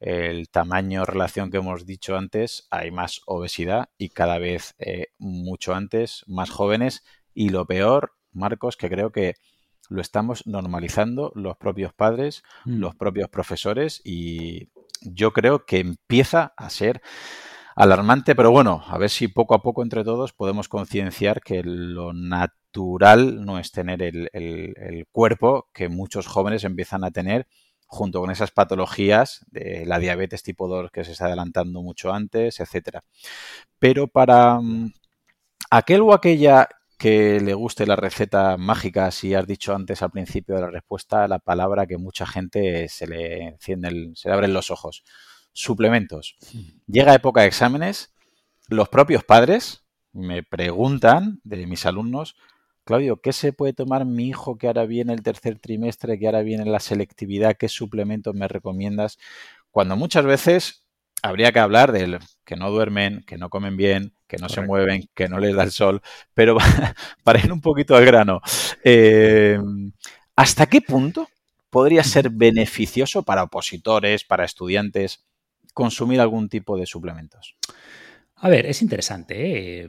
el tamaño relación que hemos dicho antes, hay más obesidad y cada vez eh, mucho antes, más jóvenes. Y lo peor, Marcos, que creo que lo estamos normalizando los propios padres, mm. los propios profesores y yo creo que empieza a ser alarmante, pero bueno, a ver si poco a poco entre todos podemos concienciar que lo natural no es tener el cuerpo que muchos jóvenes empiezan a tener junto con esas patologías de la diabetes tipo 2 que se está adelantando mucho antes, etcétera. Pero para mm, aquel o aquella que le guste la receta mágica, si has dicho antes al principio de la respuesta la palabra que mucha gente se le enciende, se le abren los ojos. Suplementos. Llega época de exámenes, los propios padres me preguntan de mis alumnos, Claudio, ¿qué se puede tomar mi hijo que ahora viene el tercer trimestre, que ahora viene la selectividad? ¿Qué suplementos me recomiendas? Cuando muchas veces habría que hablar del que no duermen, que no comen bien, que no se mueven, que no les da el sol, pero para ir un poquito al grano, eh, ¿hasta qué punto podría ser beneficioso para opositores, para estudiantes, consumir algún tipo de suplementos? A ver, es interesante. ¿eh?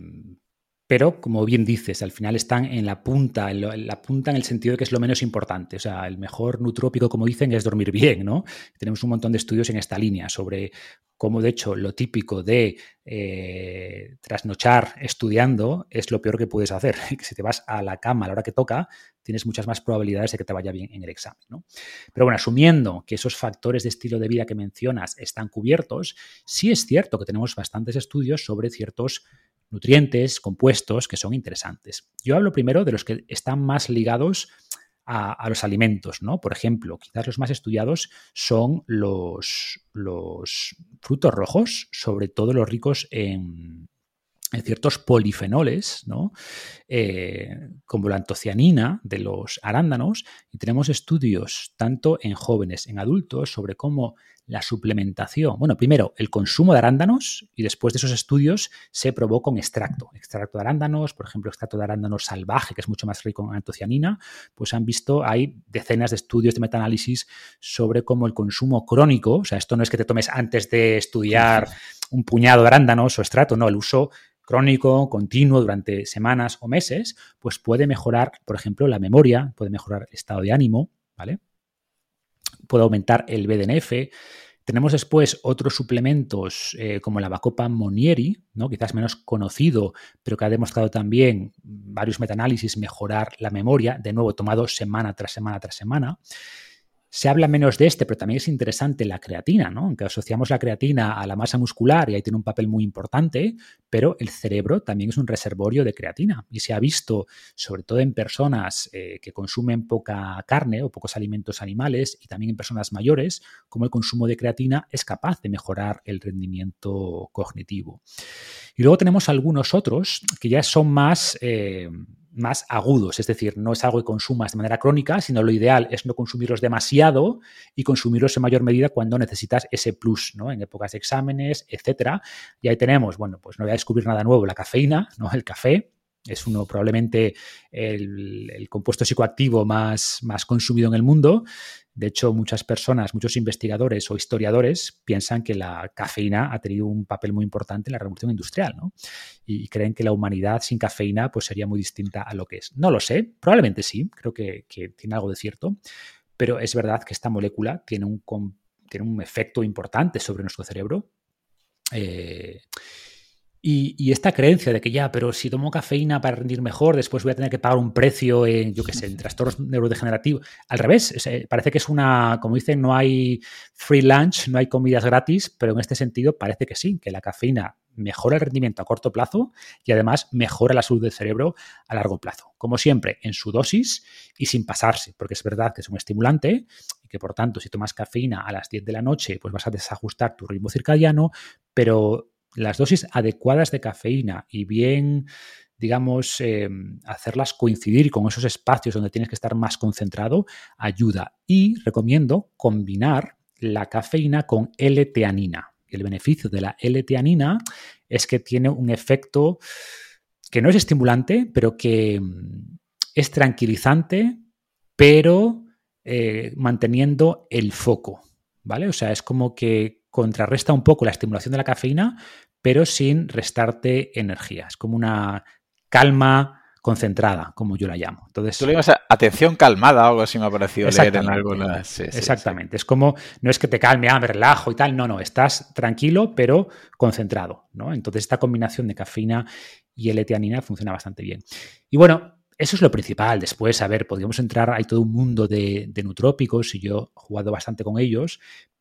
Pero como bien dices, al final están en la punta, en, la punta en el sentido de que es lo menos importante. O sea, el mejor nutrópico, como dicen, es dormir bien, ¿no? Tenemos un montón de estudios en esta línea sobre cómo, de hecho, lo típico de eh, trasnochar estudiando es lo peor que puedes hacer. Que si te vas a la cama a la hora que toca, tienes muchas más probabilidades de que te vaya bien en el examen, ¿no? Pero bueno, asumiendo que esos factores de estilo de vida que mencionas están cubiertos, sí es cierto que tenemos bastantes estudios sobre ciertos nutrientes, compuestos que son interesantes. Yo hablo primero de los que están más ligados a, los alimentos, ¿no? Por ejemplo, quizás los más estudiados son los, los frutos rojos, sobre todo los ricos en, ciertos polifenoles, ¿no? Eh, como la antocianina de los arándanos, y tenemos estudios tanto en jóvenes, en adultos, sobre cómo la suplementación. Bueno, primero el consumo de arándanos y después de esos estudios se probó con extracto. Extracto de arándanos, por ejemplo, extracto de arándanos salvaje, que es mucho más rico en antocianina, pues han visto, hay decenas de estudios de metaanálisis sobre cómo el consumo crónico, o sea, esto no es que te tomes antes de estudiar un puñado de arándanos o extracto, no, el uso crónico, continuo, durante semanas o meses, pues puede mejorar, por ejemplo, la memoria, puede mejorar el estado de ánimo, ¿vale? puede aumentar el BDNF. Tenemos después otros suplementos eh, como la Bacopa Monieri, ¿no? quizás menos conocido, pero que ha demostrado también varios metaanálisis mejorar la memoria, de nuevo tomado semana tras semana tras semana. Se habla menos de este, pero también es interesante la creatina, ¿no? Aunque asociamos la creatina a la masa muscular y ahí tiene un papel muy importante, pero el cerebro también es un reservorio de creatina. Y se ha visto, sobre todo en personas eh, que consumen poca carne o pocos alimentos animales y también en personas mayores, como el consumo de creatina es capaz de mejorar el rendimiento cognitivo. Y luego tenemos algunos otros que ya son más... Eh, más agudos, es decir, no es algo que consumas de manera crónica, sino lo ideal es no consumirlos demasiado y consumirlos en mayor medida cuando necesitas ese plus, ¿no? En épocas de exámenes, etcétera. Y ahí tenemos, bueno, pues no voy a descubrir nada nuevo, la cafeína, ¿no? El café, es uno probablemente el, compuesto psicoactivo más, más, consumido en el mundo. De hecho, muchas personas, muchos investigadores o historiadores piensan que la cafeína ha tenido un papel muy importante en la revolución industrial, ¿no? Y creen que la humanidad sin cafeína pues, sería muy distinta a lo que es. No lo sé, probablemente sí, creo que, tiene algo de cierto, pero es verdad que esta molécula tiene un, tiene un efecto importante sobre nuestro cerebro. Eh, y, esta creencia de que ya, pero si tomo cafeína para rendir mejor, después voy a tener que pagar un precio en, yo qué sé, en trastornos neurodegenerativos. Al revés, parece que es una, como dicen, no hay free lunch, no hay comidas gratis, pero en este sentido parece que sí, que la cafeína mejora el rendimiento a corto plazo y además mejora la salud del cerebro a largo plazo. Como siempre, en su dosis y sin pasarse, porque es verdad que es un estimulante y que por tanto si tomas cafeína a las 10 de la noche, pues vas a desajustar tu ritmo circadiano, pero las dosis adecuadas de cafeína y bien, digamos, em, hacerlas coincidir con esos espacios donde tienes que estar más concentrado, ayuda. Y recomiendo combinar la cafeína con L-teanina. El beneficio de la L-teanina es que tiene un efecto que no es estimulante, pero que em, es tranquilizante, pero eh, manteniendo el foco. ¿Vale? O sea, es como que contrarresta un poco la estimulación de la cafeína, pero sin restarte energía. Es como una calma concentrada, como yo la llamo. Entonces, Tú le llamas atención calmada, algo así me ha parecido leer en algunas. exactamente. Es como, no es que te calme, ah, me relajo y tal. No, no, estás tranquilo, pero concentrado. ¿no? Entonces, esta combinación de cafeína y L-teanina funciona bastante bien. Y bueno, eso es lo principal. Después, a ver, podríamos entrar, hay todo un mundo de, de nutrópicos y yo he jugado bastante con ellos,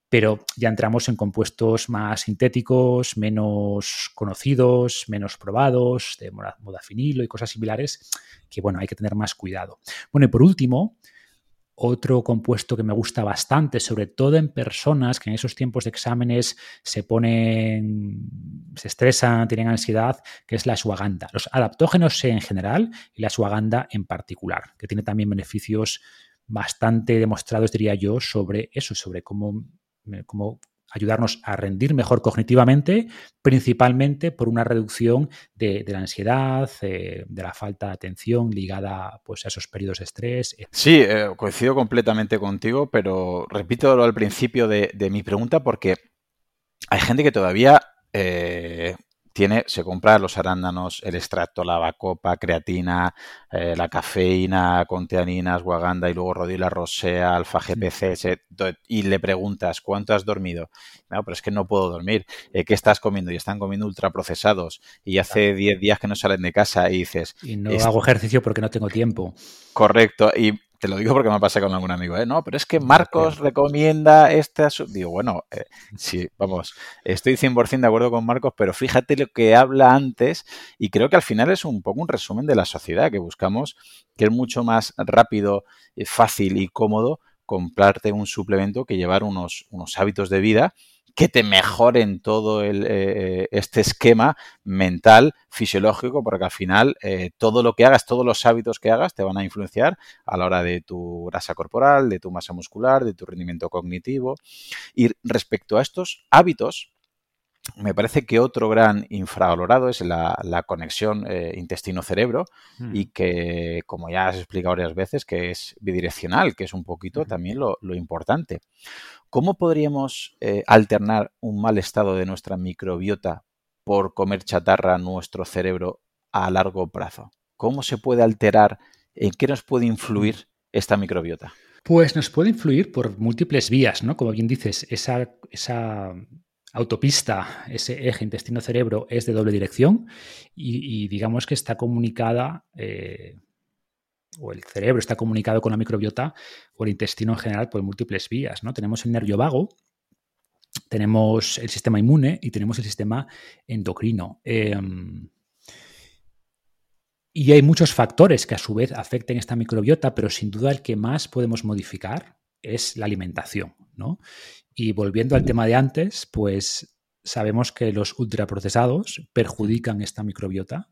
pero ya entramos en compuestos más sintéticos, menos conocidos, menos probados, de modafinilo y cosas similares, que bueno, hay que tener más cuidado. Bueno, y por último, otro compuesto que me gusta bastante, sobre todo en personas que en esos tiempos de exámenes se ponen, se estresan, tienen ansiedad, que es la ashwagandha. Los adaptógenos en general y la ashwagandha en particular, que tiene también beneficios bastante demostrados, diría yo, sobre eso, sobre cómo como ayudarnos a rendir mejor cognitivamente, principalmente por una reducción de, la ansiedad, eh, de la falta de atención ligada pues, a esos periodos de estrés. Sí, eh, coincido completamente contigo, pero repito al principio de, mi pregunta porque hay gente que todavía tiene, se compra los arándanos, el extracto, la bacopa, creatina, eh, la cafeína, conteaninas, guaganda y luego rodila rosea, alfa GPC, y le preguntas, ¿cuánto has dormido? No, pero es que no puedo dormir. Eh, ¿Qué estás comiendo? Y están comiendo ultraprocesados y hace 10 días que no salen de casa y dices... Y no hago ejercicio porque no tengo tiempo. Correcto. Y te lo digo porque me pasa con algún amigo, ¿eh? No, pero es que Marcos recomienda este asunto. Digo, bueno, eh, sí, vamos, estoy 100% de acuerdo con Marcos, pero fíjate lo que habla antes y creo que al final es un poco un resumen de la sociedad que buscamos, que es mucho más rápido, eh, fácil y cómodo comprarte un suplemento que llevar unos, unos hábitos de vida que te mejoren todo el, eh, este esquema mental, fisiológico, porque al final eh, todo lo que hagas, todos los hábitos que hagas te van a influenciar a la hora de tu grasa corporal, de tu masa muscular, de tu rendimiento cognitivo. Y respecto a estos hábitos, me parece que otro gran infravalorado es la, conexión eh, intestino-cerebro mm. y que, como ya has explicado varias veces, que es bidireccional, que es un poquito también lo, lo importante. ¿Cómo podríamos eh, alternar un mal estado de nuestra microbiota por comer chatarra a nuestro cerebro a largo plazo? ¿Cómo se puede alterar? ¿En qué nos puede influir esta microbiota? Pues nos puede influir por múltiples vías, ¿no? Como bien dices, esa, esa autopista, ese eje intestino-cerebro es de doble dirección y, digamos que está comunicada eh, o el cerebro está comunicado con la microbiota o el intestino en general por múltiples vías. ¿no? Tenemos el nervio vago, tenemos el sistema inmune y tenemos el sistema endocrino. Em, y hay muchos factores que a su vez afecten esta microbiota, pero sin duda el que más podemos modificar es la alimentación. ¿no? Y volviendo al tema de antes, pues sabemos que los ultraprocesados perjudican esta microbiota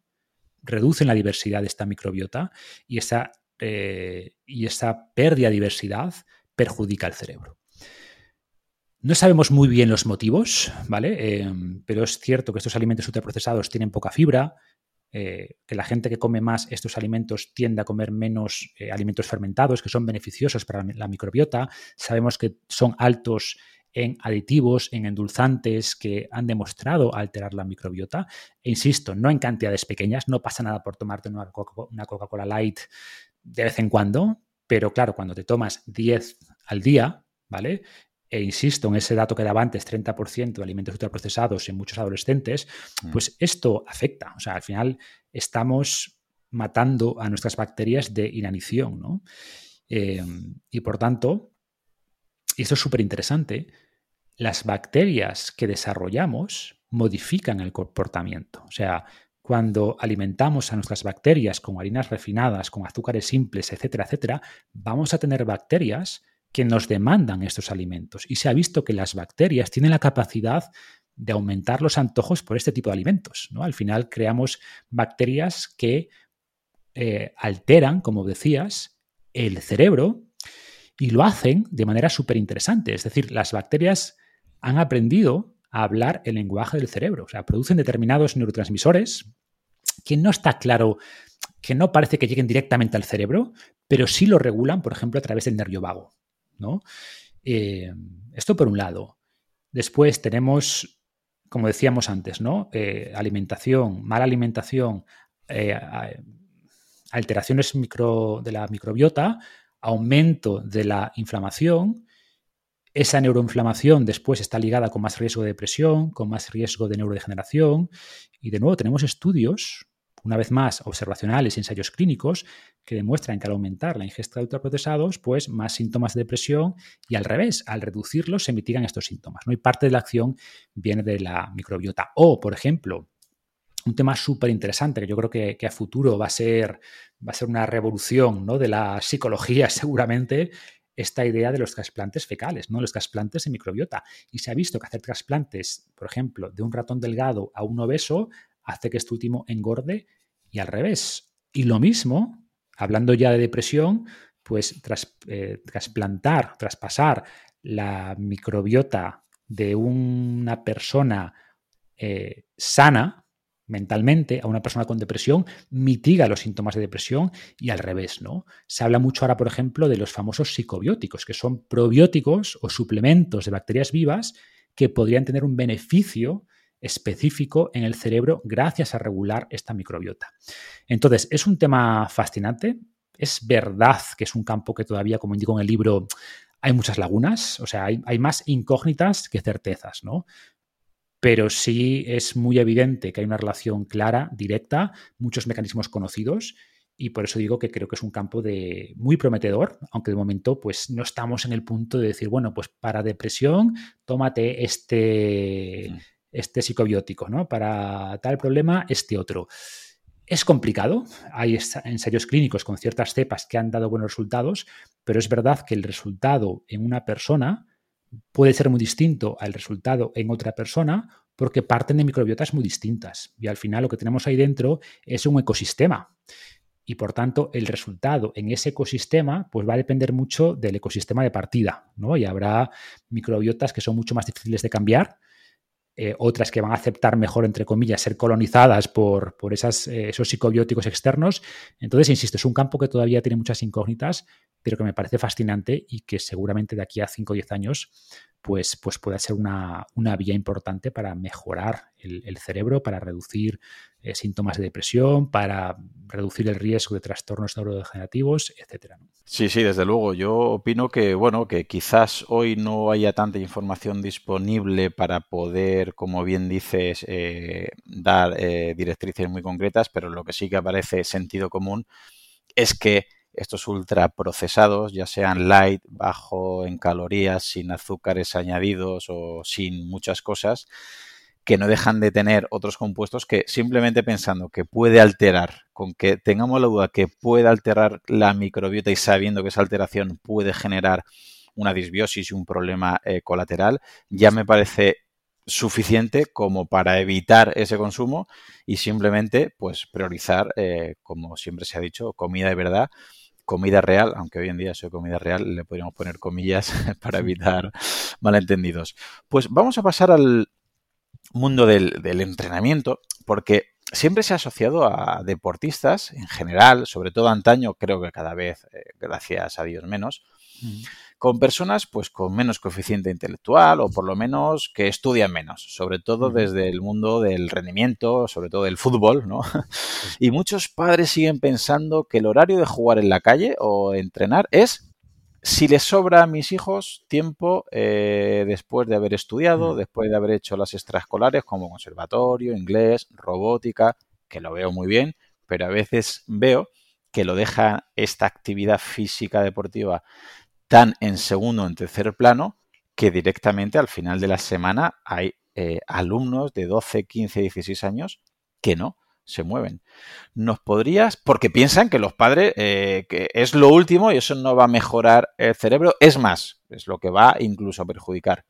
reducen la diversidad de esta microbiota y esa, eh, y esa pérdida de diversidad perjudica al cerebro. No sabemos muy bien los motivos, ¿vale? Eh, pero es cierto que estos alimentos ultraprocesados tienen poca fibra, eh, que la gente que come más estos alimentos tiende a comer menos alimentos fermentados, que son beneficiosos para la microbiota. Sabemos que son altos en aditivos, en endulzantes que han demostrado alterar la microbiota. E insisto, no en cantidades pequeñas, no pasa nada por tomarte una Coca-Cola Light de vez en cuando, pero claro, cuando te tomas 10 al día, ¿vale? E insisto en ese dato que daba antes, 30% de alimentos ultraprocesados en muchos adolescentes, mm. pues esto afecta. O sea, al final estamos matando a nuestras bacterias de inanición, ¿no? Eh, y por tanto, y esto es súper interesante, las bacterias que desarrollamos modifican el comportamiento. O sea, cuando alimentamos a nuestras bacterias con harinas refinadas, con azúcares simples, etcétera, etcétera, vamos a tener bacterias que nos demandan estos alimentos. Y se ha visto que las bacterias tienen la capacidad de aumentar los antojos por este tipo de alimentos. ¿no? Al final creamos bacterias que eh, alteran, como decías, el cerebro y lo hacen de manera súper interesante. Es decir, las bacterias han aprendido a hablar el lenguaje del cerebro. O sea, producen determinados neurotransmisores que no está claro, que no parece que lleguen directamente al cerebro, pero sí lo regulan, por ejemplo, a través del nervio vago. ¿No? Eh, esto por un lado. Después tenemos, como decíamos antes, ¿no? Eh, alimentación, mala alimentación, eh, alteraciones micro, de la microbiota, aumento de la inflamación esa neuroinflamación después está ligada con más riesgo de depresión, con más riesgo de neurodegeneración. Y de nuevo tenemos estudios una vez más, observacionales y ensayos clínicos que demuestran que al aumentar la ingesta de ultraprocesados, pues más síntomas de depresión y al revés, al reducirlos se mitigan estos síntomas. ¿no? Y parte de la acción viene de la microbiota. O, por ejemplo, un tema súper interesante que yo creo que, a futuro va a ser, va a ser una revolución ¿no? de la psicología seguramente, esta idea de los trasplantes fecales, ¿no? los trasplantes de microbiota. Y se ha visto que hacer trasplantes, por ejemplo, de un ratón delgado a un obeso, hace que este último engorde y al revés. Y lo mismo, hablando ya de depresión, pues tras, eh, trasplantar, traspasar la microbiota de una persona eh, sana, mentalmente a una persona con depresión mitiga los síntomas de depresión y al revés, ¿no? Se habla mucho ahora, por ejemplo, de los famosos psicobióticos, que son probióticos o suplementos de bacterias vivas que podrían tener un beneficio específico en el cerebro gracias a regular esta microbiota. Entonces, es un tema fascinante. Es verdad que es un campo que todavía, como indico en el libro, hay muchas lagunas, o sea, hay, hay más incógnitas que certezas, ¿no? pero sí es muy evidente que hay una relación clara, directa, muchos mecanismos conocidos y por eso digo que creo que es un campo de muy prometedor, aunque de momento pues no estamos en el punto de decir, bueno, pues para depresión tómate este, mm. Este psicobiótico, ¿no? Para tal problema, este otro. Es complicado, hay ensayos clínicos con ciertas cepas que han dado buenos resultados, pero es verdad que el resultado en una persona puede ser muy distinto al resultado en otra persona porque parten de microbiotas muy distintas. Y al final lo que tenemos ahí dentro es un ecosistema. Y por tanto, el resultado en ese ecosistema pues va a depender mucho del ecosistema de partida. ¿no? Y habrá microbiotas que son mucho más difíciles de cambiar, eh, otras que van a aceptar mejor, entre comillas, ser colonizadas por, por esas, eh, esos psicobióticos externos. Entonces, insisto, es un campo que todavía tiene muchas incógnitas, pero que me parece fascinante y que seguramente de aquí a 5 o 10 años pues, pues pueda ser una, vía importante para mejorar el, cerebro, para reducir eh, síntomas de depresión, para reducir el riesgo de trastornos neurodegenerativos, etcétera. Sí, sí, desde luego. Yo opino que, bueno, que quizás hoy no haya tanta información disponible para poder, como bien dices, eh, dar eh, directrices muy concretas, pero lo que sí que aparece sentido común es que estos ultraprocesados, ya sean light, bajo en calorías, sin azúcares añadidos o sin muchas cosas, que no dejan de tener otros compuestos que simplemente pensando que puede alterar, con que tengamos la duda que puede alterar la microbiota y sabiendo que esa alteración puede generar una disbiosis y un problema eh, colateral, ya me parece suficiente como para evitar ese consumo y simplemente pues priorizar, eh, como siempre se ha dicho, comida de verdad comida real, aunque hoy en día soy comida real, le podríamos poner comillas para evitar malentendidos. Pues vamos a pasar al mundo del, entrenamiento, porque siempre se ha asociado a deportistas en general, sobre todo antaño, creo que cada vez, eh, gracias a Dios, menos, con personas pues con menos coeficiente intelectual o por lo menos que estudian menos, sobre todo desde el mundo del rendimiento, sobre todo del fútbol, ¿no? Y muchos padres siguen pensando que el horario de jugar en la calle o entrenar es si les sobra a mis hijos tiempo eh, después de haber estudiado, después de haber hecho las extraescolares como conservatorio, inglés, robótica, que lo veo muy bien, pero a veces veo que lo deja esta actividad física deportiva tan en segundo o en tercer plano que directamente al final de la semana hay eh, alumnos de 12, 15, 16 años que no se mueven. ¿Nos podrías, porque piensan que los padres, eh, que es lo último y eso no va a mejorar el cerebro, es más, es lo que va incluso a perjudicar.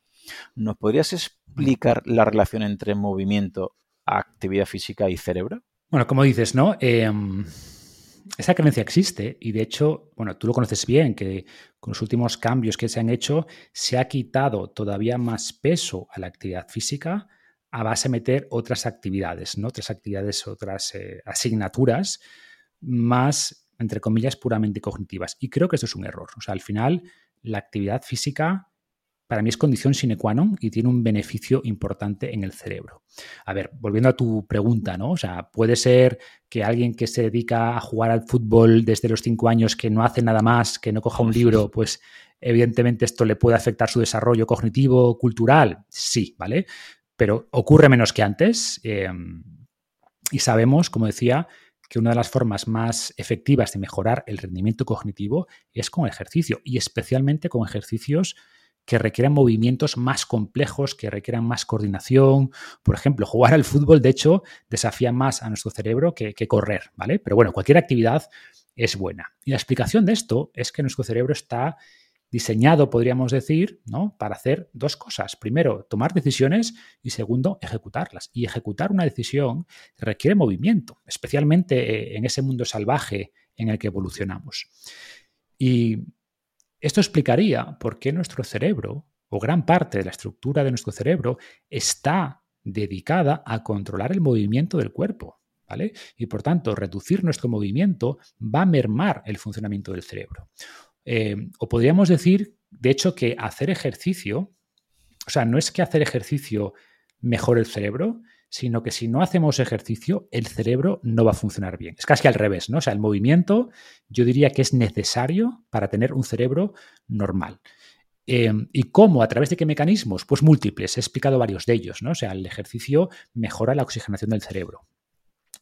¿Nos podrías explicar la relación entre movimiento, actividad física y cerebro? Bueno, como dices, ¿no? Em, esa creencia existe y de hecho, bueno, tú lo conoces bien, que con los últimos cambios que se han hecho se ha quitado todavía más peso a la actividad física a base de meter otras actividades, ¿no? Otras actividades, otras eh, asignaturas más, entre comillas, puramente cognitivas. Y creo que esto es un error. O sea, al final, la actividad física para mí es condición sine qua non y tiene un beneficio importante en el cerebro. A ver, volviendo a tu pregunta, ¿no? O sea, puede ser que alguien que se dedica a jugar al fútbol desde los cinco años, que no hace nada más, que no coja un libro, pues evidentemente esto le puede afectar su desarrollo cognitivo, cultural, sí, ¿vale? Pero ocurre menos que antes. Em, y sabemos, como decía, que una de las formas más efectivas de mejorar el rendimiento cognitivo es con ejercicio y especialmente con ejercicios que requieran movimientos más complejos, que requieran más coordinación. Por ejemplo, jugar al fútbol, de hecho, desafía más a nuestro cerebro que, correr, ¿vale? Pero bueno, cualquier actividad es buena. Y la explicación de esto es que nuestro cerebro está diseñado, podríamos decir, ¿no? para hacer dos cosas. Primero, tomar decisiones y segundo, ejecutarlas. Y ejecutar una decisión requiere movimiento, especialmente en ese mundo salvaje en el que evolucionamos. Y esto explicaría por qué nuestro cerebro, o gran parte de la estructura de nuestro cerebro, está dedicada a controlar el movimiento del cuerpo. ¿Vale? Y por tanto, reducir nuestro movimiento va a mermar el funcionamiento del cerebro. Eh, o podríamos decir, de hecho, que hacer ejercicio, o sea, no es que hacer ejercicio mejore el cerebro, sino que si no hacemos ejercicio, el cerebro no va a funcionar bien. Es casi al revés, ¿no? O sea, el movimiento yo diría que es necesario para tener un cerebro normal. Eh, ¿Y cómo? ¿A través de qué mecanismos? Pues múltiples. He explicado varios de ellos, ¿no? O sea, el ejercicio mejora la oxigenación del cerebro.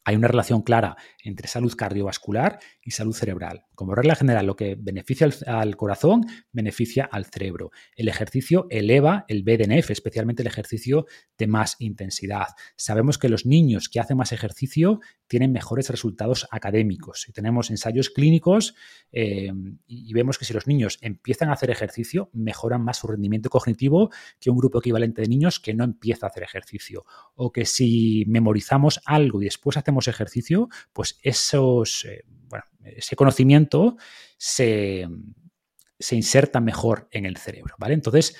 Hay una relación clara entre salud cardiovascular y salud cerebral. Como regla general, lo que beneficia al, corazón beneficia al cerebro. El ejercicio eleva el BDNF, especialmente el ejercicio de más intensidad. Sabemos que los niños que hacen más ejercicio tienen mejores resultados académicos. Y tenemos ensayos clínicos eh, y vemos que si los niños empiezan a hacer ejercicio, mejoran más su rendimiento cognitivo que un grupo equivalente de niños que no empieza a hacer ejercicio. O que si memorizamos algo y después hacemos ejercicio, pues esos, eh, ese conocimiento se, se inserta mejor en el cerebro. ¿vale? Entonces,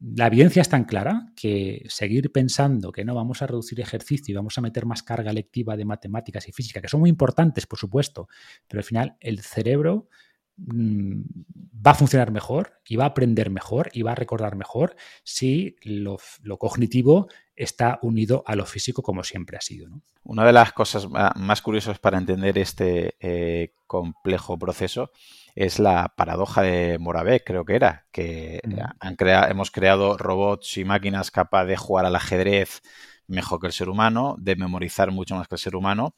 la evidencia es tan clara que seguir pensando que no vamos a reducir ejercicio y vamos a meter más carga lectiva de matemáticas y física, que son muy importantes, por supuesto, pero al final el cerebro va a funcionar mejor y va a aprender mejor y va a recordar mejor si lo, cognitivo está unido a lo físico como siempre ha sido. Una de las cosas más curiosas para entender este eh, complejo proceso es la paradoja de Moravec, creo que era, que han hemos creado robots y máquinas capaces de jugar al ajedrez mejor que el ser humano, de memorizar mucho más que el ser humano,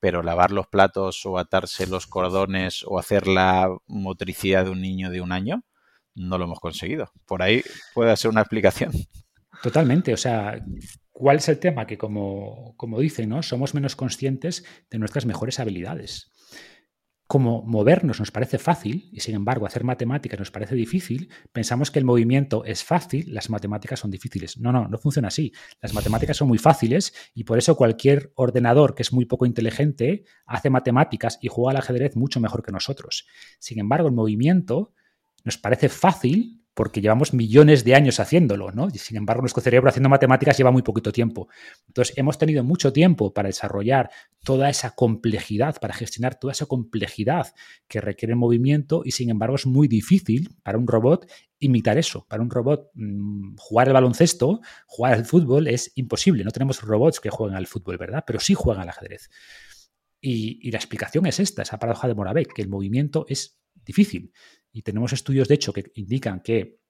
pero lavar los platos o atarse los cordones o hacer la motricidad de un niño de un año, no lo hemos conseguido. Por ahí puede ser una explicación. Totalmente, o sea, ¿cuál es el tema? Que como, como dicen, ¿no? Somos menos conscientes de nuestras mejores habilidades como movernos nos parece fácil y sin embargo hacer matemáticas nos parece difícil, pensamos que el movimiento es fácil, las matemáticas son difíciles. No, no, no funciona así. Las matemáticas son muy fáciles y por eso cualquier ordenador que es muy poco inteligente hace matemáticas y juega al ajedrez mucho mejor que nosotros. Sin embargo, el movimiento nos parece fácil porque llevamos millones de años haciéndolo, ¿no? Sin embargo, nuestro cerebro haciendo matemáticas lleva muy poquito tiempo. Entonces, hemos tenido mucho tiempo para desarrollar toda esa complejidad, para gestionar toda esa complejidad que requiere movimiento y sin embargo es muy difícil para un robot imitar eso. Para un robot mm, jugar el baloncesto, jugar al fútbol es imposible. No tenemos robots que jueguen al fútbol, ¿verdad? Pero sí juegan al ajedrez. Y, y la explicación es esta, esa paradoja de Moravec, que el movimiento es difícil. Y tenemos estudios, de hecho, que indican que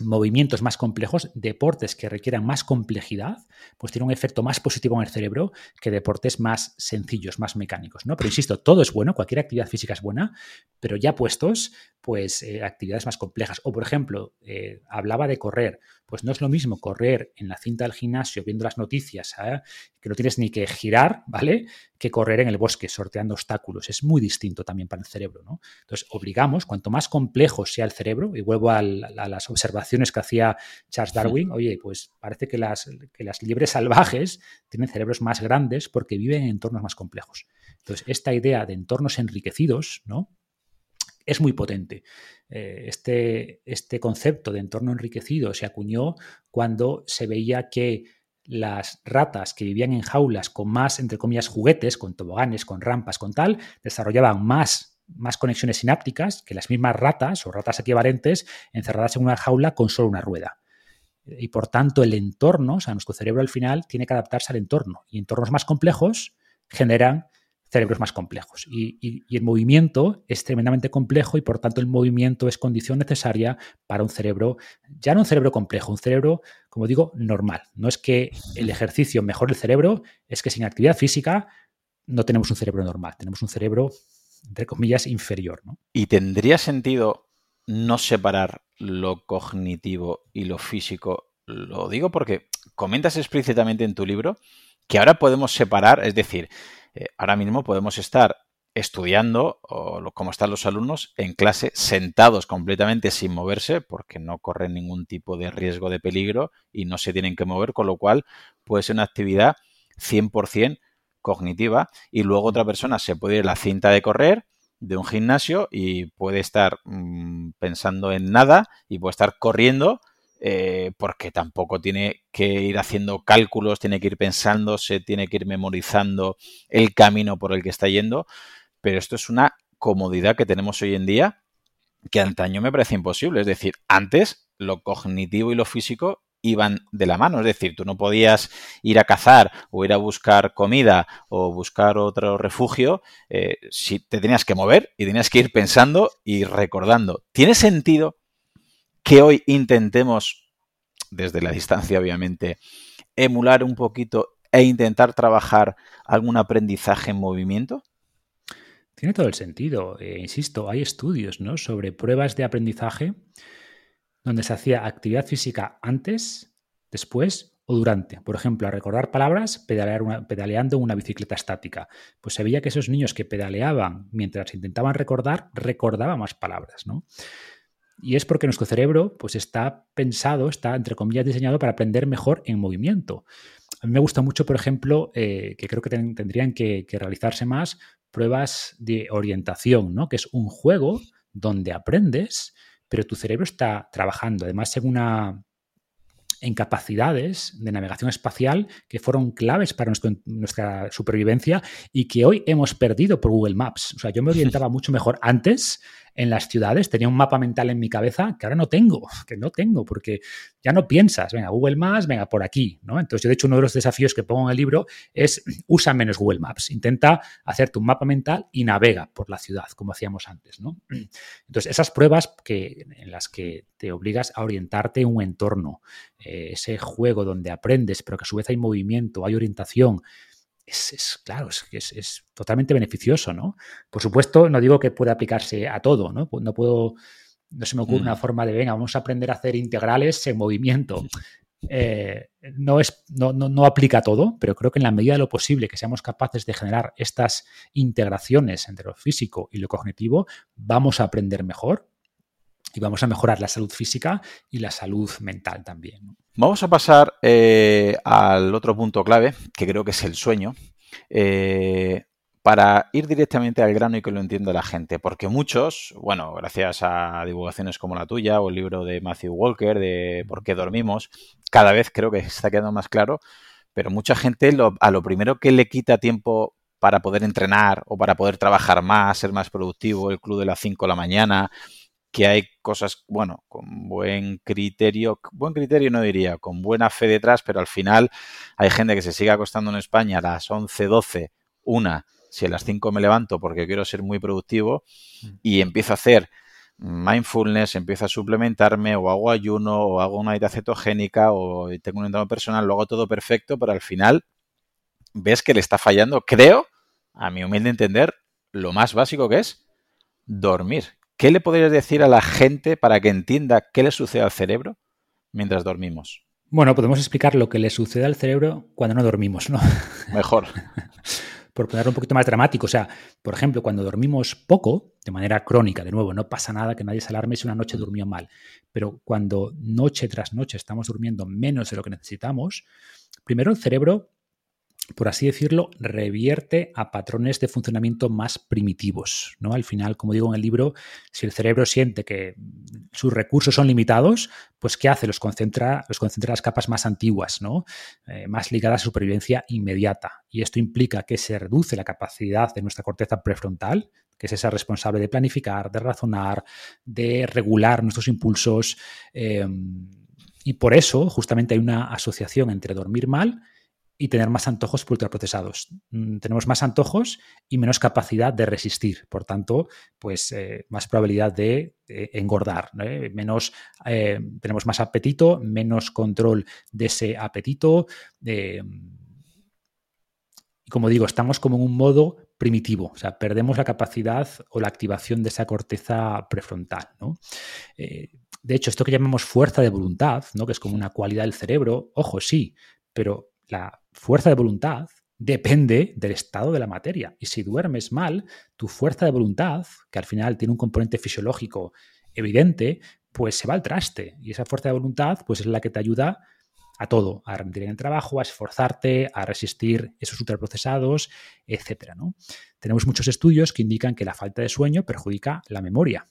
movimientos más complejos, deportes que requieran más complejidad, pues tiene un efecto más positivo en el cerebro que deportes más sencillos, más mecánicos, ¿no? Pero insisto, todo es bueno, cualquier actividad física es buena, pero ya puestos, pues eh, actividades más complejas. O, por ejemplo, eh, hablaba de correr. Pues no es lo mismo correr en la cinta del gimnasio viendo las noticias, ¿eh? que no tienes ni que girar, ¿vale? Que correr en el bosque sorteando obstáculos. Es muy distinto también para el cerebro, ¿no? Entonces, obligamos, cuanto más complejo sea el cerebro, y vuelvo a, las observaciones que hacía Charles Darwin, oye, pues parece que las, que las libres salvajes tienen cerebros más grandes porque viven en entornos más complejos. Entonces, esta idea de entornos enriquecidos, ¿no? Es muy potente. Eh, este, este concepto de entorno enriquecido se acuñó cuando se veía que las ratas que vivían en jaulas con más, entre comillas, juguetes, con toboganes, con rampas, con tal, desarrollaban más, más conexiones sinápticas que las mismas ratas o ratas equivalentes encerradas en una jaula con solo una rueda. Y por tanto, el entorno, o sea, nuestro cerebro al final tiene que adaptarse al entorno. Y entornos más complejos generan cerebros más complejos. Y, el movimiento es tremendamente complejo y por tanto el movimiento es condición necesaria para un cerebro, ya no un cerebro complejo, un cerebro, como digo, normal. No es que el ejercicio mejore el cerebro, es que sin actividad física no tenemos un cerebro normal, tenemos un cerebro, entre comillas, inferior. ¿no? ¿Y tendría sentido no separar lo cognitivo y lo físico? Lo digo porque comentas explícitamente en tu libro que ahora podemos separar, es decir, eh, ahora mismo podemos estar estudiando, o como están los alumnos, en clase sentados completamente sin moverse, porque no corren ningún tipo de riesgo de peligro y no se tienen que mover, con lo cual puede ser una actividad 100% cognitiva. Y luego otra persona se puede ir a la cinta de correr de un gimnasio y puede estar mm, pensando en nada y puede estar corriendo eh, porque tampoco tiene que ir haciendo cálculos, tiene que ir pensando, se tiene que ir memorizando el camino por el que está yendo, pero esto es una comodidad que tenemos hoy en día que antaño me parece imposible. Es decir, antes lo cognitivo y lo físico iban de la mano. Es decir, tú no podías ir a cazar o ir a buscar comida o buscar otro refugio eh, si te tenías que mover y tenías que ir pensando y recordando. ¿Tiene sentido que hoy intentemos, desde la distancia obviamente, emular un poquito e intentar trabajar algún aprendizaje en movimiento? Tiene todo el sentido. Eh, insisto, hay estudios ¿no? sobre pruebas de aprendizaje donde se hacía actividad física antes, después o durante. Por ejemplo, a recordar palabras pedaleando una bicicleta estática. Pues se veía que esos niños que pedaleaban mientras intentaban recordar, recordaban más palabras. ¿no? Y es porque nuestro cerebro pues, está pensado, está, entre comillas, diseñado para aprender mejor en movimiento. A mí me gusta mucho, por ejemplo, eh, que creo que tendrían que, que, realizarse más pruebas de orientación, ¿no? que es un juego donde aprendes, pero tu cerebro está trabajando además en una en capacidades de navegación espacial que fueron claves para nuestra supervivencia y que hoy hemos perdido por Google Maps. O sea, yo me orientaba mucho mejor antes en las ciudades, tenía un mapa mental en mi cabeza que ahora no tengo, que no tengo, porque ya no piensas, venga, Google Maps, venga, por aquí, ¿no? Entonces, yo de hecho uno de los desafíos que pongo en el libro es usa menos Google Maps, intenta hacerte un mapa mental y navega por la ciudad, como hacíamos antes, ¿no? Entonces, esas pruebas que, en las que te obligas a orientarte en un entorno, eh, ese juego donde aprendes, pero que a su vez hay movimiento, hay orientación, es, claro, es, es, totalmente beneficioso, ¿no? Por supuesto, no digo que pueda aplicarse a todo, ¿no? No puedo, no se me ocurre una mm. forma de, venga, vamos a aprender a hacer integrales en movimiento. Eh, no, es, no, no, aplica a todo, pero creo que en la medida de lo posible que seamos capaces de generar estas integraciones entre lo físico y lo cognitivo, vamos a aprender mejor y vamos a mejorar la salud física y la salud mental también. Vamos a pasar eh, al otro punto clave, que creo que es el sueño, eh, para ir directamente al grano y que lo entienda la gente, porque muchos, bueno, gracias a divulgaciones como la tuya o el libro de Matthew Walker de Por qué dormimos, cada vez creo que está quedando más claro, pero mucha gente a lo primero que le quita tiempo para poder entrenar o para poder trabajar más, ser más productivo, el club de las 5 de la mañana, que hay cosas, bueno, con buen criterio, buen criterio no diría, con buena fe detrás, pero al final hay gente que se sigue acostando en España a las 11, 12, una, si a las 5 me levanto porque quiero ser muy productivo mm. y empiezo a hacer mindfulness, empiezo a suplementarme o hago ayuno o hago una dieta cetogénica o tengo un entorno personal, lo hago todo perfecto, pero al final ves que le está fallando, creo, a mi humilde entender, lo más básico que es dormir, ¿Qué le podrías decir a la gente para que entienda qué le sucede al cerebro mientras dormimos? Bueno, podemos explicar lo que le sucede al cerebro cuando no dormimos, ¿no? Mejor. por ponerlo un poquito más dramático. O sea, por ejemplo, cuando dormimos poco, de manera crónica, de nuevo, no pasa nada que nadie se alarme si una noche durmió mal, pero cuando noche tras noche estamos durmiendo menos de lo que necesitamos, primero el cerebro por así decirlo, revierte a patrones de funcionamiento más primitivos. ¿no? Al final, como digo en el libro, si el cerebro siente que sus recursos son limitados, pues ¿qué hace? Los concentra, los concentra en las capas más antiguas, ¿no? Eh, más ligadas a supervivencia inmediata. Y esto implica que se reduce la capacidad de nuestra corteza prefrontal, que es esa responsable de planificar, de razonar, de regular nuestros impulsos. Eh, y por eso, justamente, hay una asociación entre dormir mal y tener más antojos ultraprocesados. Mm, tenemos más antojos y menos capacidad de resistir. Por tanto, pues eh, más probabilidad de engordar. Menos, eh, tenemos más apetito, menos control de ese apetito. como digo, estamos como en un modo primitivo, o sea, perdemos la capacidad o la activación de esa corteza prefrontal. Eh, de hecho, esto que llamamos fuerza de voluntad, ¿no? que es como una cualidad del cerebro, ojo, sí, pero la fuerza de voluntad depende del estado de la materia. Y si duermes mal, tu fuerza de voluntad, que al final tiene un componente fisiológico evidente, pues se va al traste. Y esa fuerza de voluntad, pues es la que te ayuda a todo, a rendir en el trabajo, a esforzarte, a resistir esos ultraprocesados, etcétera. ¿no? Tenemos muchos estudios que indican que la falta de sueño perjudica la memoria.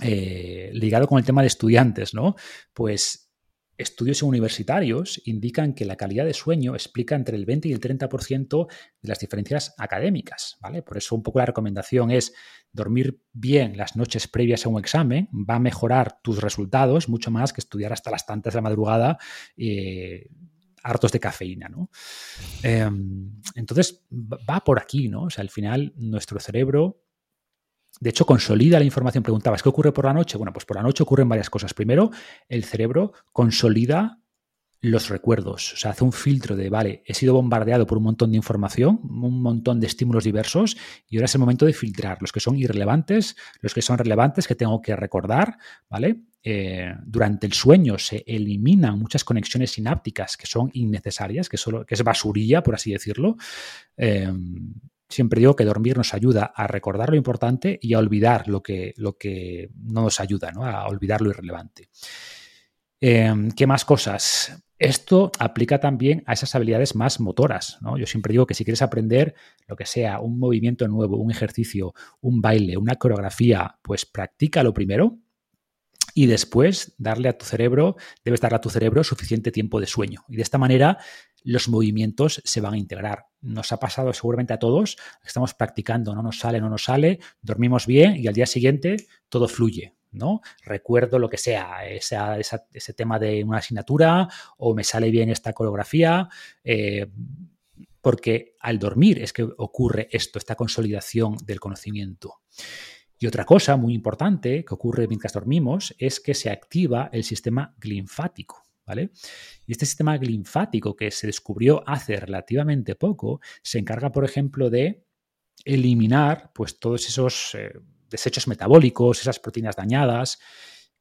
Eh, ligado con el tema de estudiantes, ¿no? Pues Estudios universitarios indican que la calidad de sueño explica entre el 20 y el 30% de las diferencias académicas, ¿vale? Por eso un poco la recomendación es dormir bien las noches previas a un examen, va a mejorar tus resultados mucho más que estudiar hasta las tantas de la madrugada eh, hartos de cafeína, ¿no? Em, entonces va por aquí, ¿no? O sea, al final nuestro cerebro de hecho, consolida la información. Preguntabas, ¿qué ocurre por la noche? Bueno, pues por la noche ocurren varias cosas. Primero, el cerebro consolida los recuerdos, o sea, hace un filtro de, vale, he sido bombardeado por un montón de información, un montón de estímulos diversos, y ahora es el momento de filtrar los que son irrelevantes, los que son relevantes que tengo que recordar, ¿vale? Eh, durante el sueño se eliminan muchas conexiones sinápticas que son innecesarias, que, solo, que es basurilla, por así decirlo. Eh, siempre digo que dormir nos ayuda a recordar lo importante y a olvidar lo que, lo que no nos ayuda, ¿no? a olvidar lo irrelevante. Em, ¿Qué más cosas? Esto aplica también a esas habilidades más motoras. ¿no? Yo siempre digo que si quieres aprender lo que sea, un movimiento nuevo, un ejercicio, un baile, una coreografía, pues practícalo primero y después darle a tu cerebro, debes darle a tu cerebro suficiente tiempo de sueño. Y de esta manera los movimientos se van a integrar. Nos ha pasado seguramente a todos, estamos practicando, no nos sale, no nos sale, dormimos bien y al día siguiente todo fluye. ¿no? Recuerdo lo que sea, ese tema de una asignatura o me sale bien esta coreografía, eh, porque al dormir es que ocurre esto, esta consolidación del conocimiento. Y otra cosa muy importante que ocurre mientras dormimos es que se activa el sistema linfático. ¿Vale? Y este sistema linfático que se descubrió hace relativamente poco se encarga, por ejemplo, de eliminar pues, todos esos eh, desechos metabólicos, esas proteínas dañadas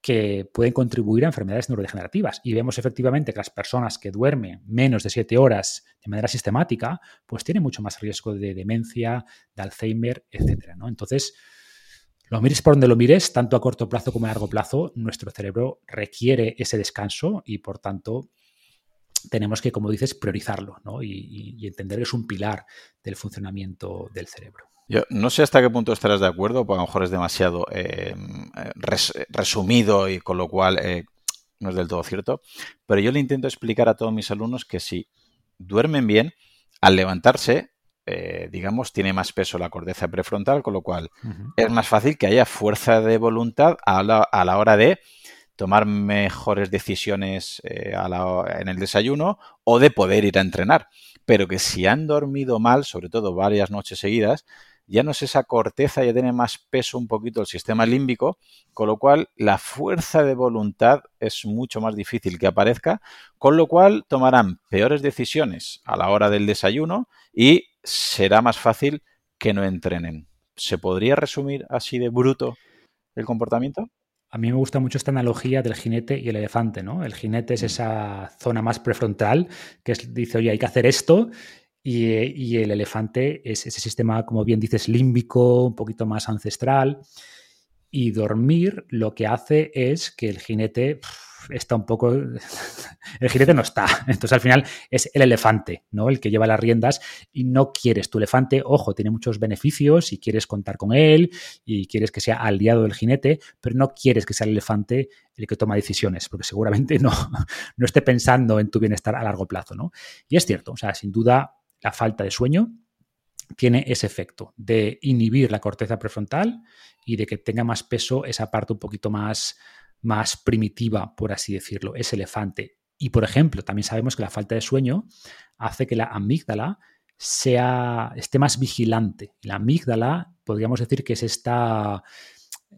que pueden contribuir a enfermedades neurodegenerativas. Y vemos efectivamente que las personas que duermen menos de 7 horas de manera sistemática, pues tienen mucho más riesgo de demencia, de Alzheimer, etc. ¿no? Entonces, lo mires por donde lo mires, tanto a corto plazo como a largo plazo, nuestro cerebro requiere ese descanso y por tanto tenemos que, como dices, priorizarlo y, entender que es un pilar del funcionamiento del cerebro. Yo no sé hasta qué punto estarás de acuerdo, porque a lo mejor es demasiado eh, resumido y con lo cual eh, no es del todo cierto, pero yo le intento explicar a todos mis alumnos que si duermen bien, al levantarse eh, digamos, tiene más peso la corteza prefrontal, con lo cual es más fácil que haya fuerza de voluntad a la, hora de tomar mejores decisiones eh, en el desayuno o de poder ir a entrenar. Pero que si han dormido mal, sobre todo varias noches seguidas, ya no es esa corteza, ya tiene más peso un poquito el sistema límbico, con lo cual la fuerza de voluntad es mucho más difícil que aparezca, con lo cual tomarán peores decisiones a la hora del desayuno y será más fácil que no entrenen. ¿Se podría resumir así de bruto el comportamiento? A mí me gusta mucho esta analogía del jinete y el elefante, ¿no? El jinete es mm. esa zona más prefrontal que dice, oye, hay que hacer esto, y, el elefante es ese sistema, como bien dices, límbico, un poquito más ancestral. Y dormir lo que hace es que el jinete está un poco. El jinete no está. Entonces, al final es el elefante, ¿no? El que lleva las riendas y no quieres tu elefante. Ojo, tiene muchos beneficios y quieres contar con él y quieres que sea aliado del jinete, pero no quieres que sea el elefante el que toma decisiones, porque seguramente no, no esté pensando en tu bienestar a largo plazo, ¿no? Y es cierto, o sea, sin duda la falta de sueño tiene ese efecto de inhibir la corteza prefrontal y de que tenga más peso esa parte un poquito más, más primitiva, por así decirlo, ese elefante. Y por ejemplo, también sabemos que la falta de sueño hace que la amígdala sea, esté más vigilante. La amígdala, podríamos decir que es esta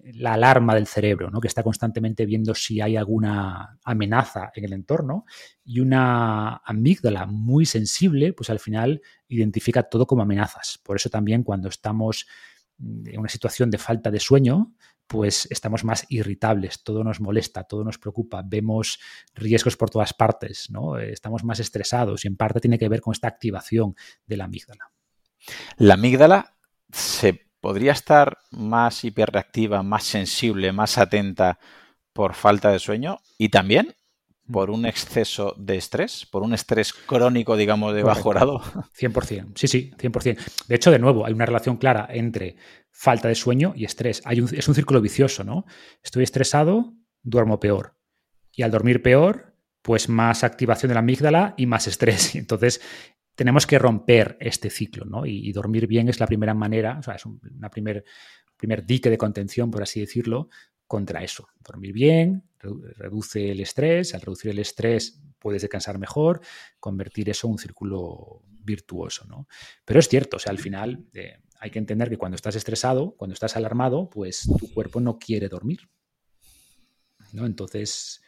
la alarma del cerebro, ¿no? que está constantemente viendo si hay alguna amenaza en el entorno, y una amígdala muy sensible, pues al final identifica todo como amenazas. Por eso también cuando estamos en una situación de falta de sueño, pues estamos más irritables, todo nos molesta, todo nos preocupa, vemos riesgos por todas partes, ¿no? estamos más estresados y en parte tiene que ver con esta activación de la amígdala. La amígdala se podría estar más hiperreactiva, más sensible, más atenta por falta de sueño y también por un exceso de estrés, por un estrés crónico, digamos, de bajo grado. 100%, sí, sí, 100%. De hecho, de nuevo, hay una relación clara entre falta de sueño y estrés. Hay un, es un círculo vicioso, ¿no? Estoy estresado, duermo peor. Y al dormir peor, pues más activación de la amígdala y más estrés. Entonces, tenemos que romper este ciclo, ¿no? Y, dormir bien es la primera manera, o sea, es un una primer, primer dique de contención, por así decirlo, contra eso. Dormir bien, reduce el estrés, al reducir el estrés puedes descansar mejor, convertir eso en un círculo virtuoso, ¿no? Pero es cierto, o sea, al final eh, hay que entender que cuando estás estresado, cuando estás alarmado, pues tu cuerpo no quiere dormir, ¿no? Entonces,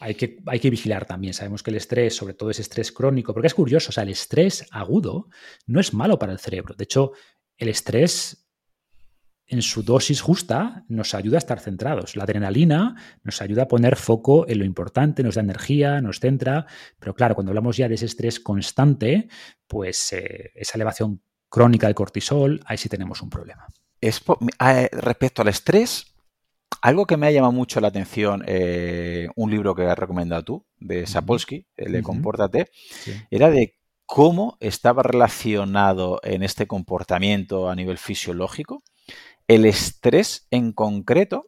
hay que, hay que vigilar también. Sabemos que el estrés, sobre todo ese estrés crónico, porque es curioso, o sea, el estrés agudo no es malo para el cerebro. De hecho, el estrés en su dosis justa nos ayuda a estar centrados. La adrenalina nos ayuda a poner foco en lo importante, nos da energía, nos centra, pero claro, cuando hablamos ya de ese estrés constante, pues eh, esa elevación crónica de cortisol, ahí sí tenemos un problema. Es, eh, respecto al estrés, algo que me ha llamado mucho la atención, eh, un libro que has recomendado tú, de Sapolsky, el de Compórtate, era de cómo estaba relacionado en este comportamiento a nivel fisiológico el estrés en concreto.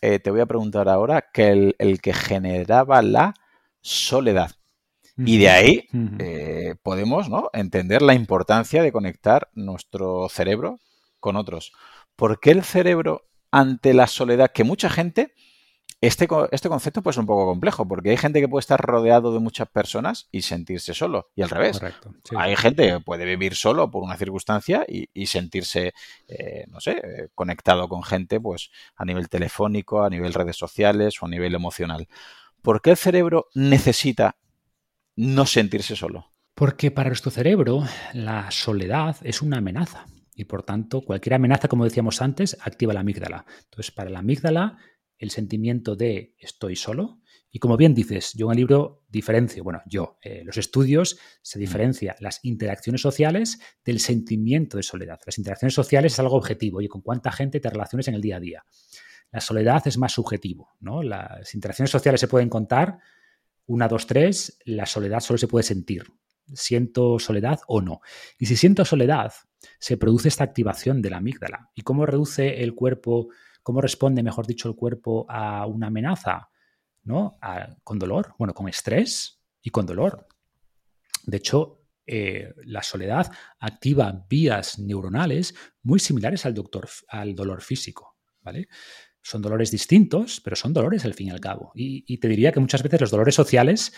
Eh, te voy a preguntar ahora que el, que generaba la soledad. Y de ahí eh, podemos ¿no? entender la importancia de conectar nuestro cerebro con otros. ¿Por qué el cerebro ante la soledad, que mucha gente, este, este concepto puede ser un poco complejo, porque hay gente que puede estar rodeado de muchas personas y sentirse solo, y al revés. Hay gente que puede vivir solo por una circunstancia y, sentirse, eh, no sé, conectado con gente, pues a nivel telefónico, a nivel redes sociales o a nivel emocional. ¿Por qué el cerebro necesita no sentirse solo? Porque para nuestro cerebro la soledad es una amenaza. Y por tanto, cualquier amenaza, como decíamos antes, activa la amígdala. Entonces, para la amígdala, el sentimiento de estoy solo. Y como bien dices, yo en el libro diferencio, bueno, yo, eh, los estudios se diferencia las interacciones sociales del sentimiento de soledad. Las interacciones sociales es algo objetivo y con cuánta gente te relaciones en el día a día. La soledad es más subjetivo, ¿no? Las interacciones sociales se pueden contar, una, dos, tres, la soledad solo se puede sentir. ¿Siento soledad o no? Y si siento soledad, se produce esta activación de la amígdala. ¿Y cómo reduce el cuerpo, cómo responde, mejor dicho, el cuerpo a una amenaza? ¿No? con dolor, bueno, con estrés y con dolor. De hecho, eh, la soledad activa vías neuronales muy similares al, doctor, al dolor físico, ¿vale? Son dolores distintos, pero son dolores al fin y al cabo. Y, te diría que muchas veces los dolores sociales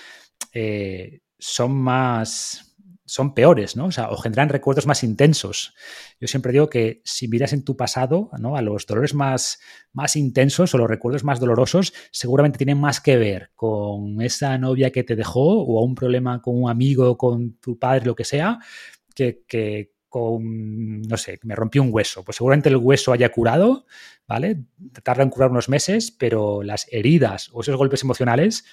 eh, son más, son peores, ¿no? O, sea, o generan recuerdos más intensos. Yo siempre digo que si miras en tu pasado, ¿no? A los dolores más, más intensos o los recuerdos más dolorosos, seguramente tienen más que ver con esa novia que te dejó o a un problema con un amigo, con tu padre, lo que sea, que, que con, no sé, me rompí un hueso. Pues seguramente el hueso haya curado, ¿vale? Tarda en curar unos meses, pero las heridas o esos golpes emocionales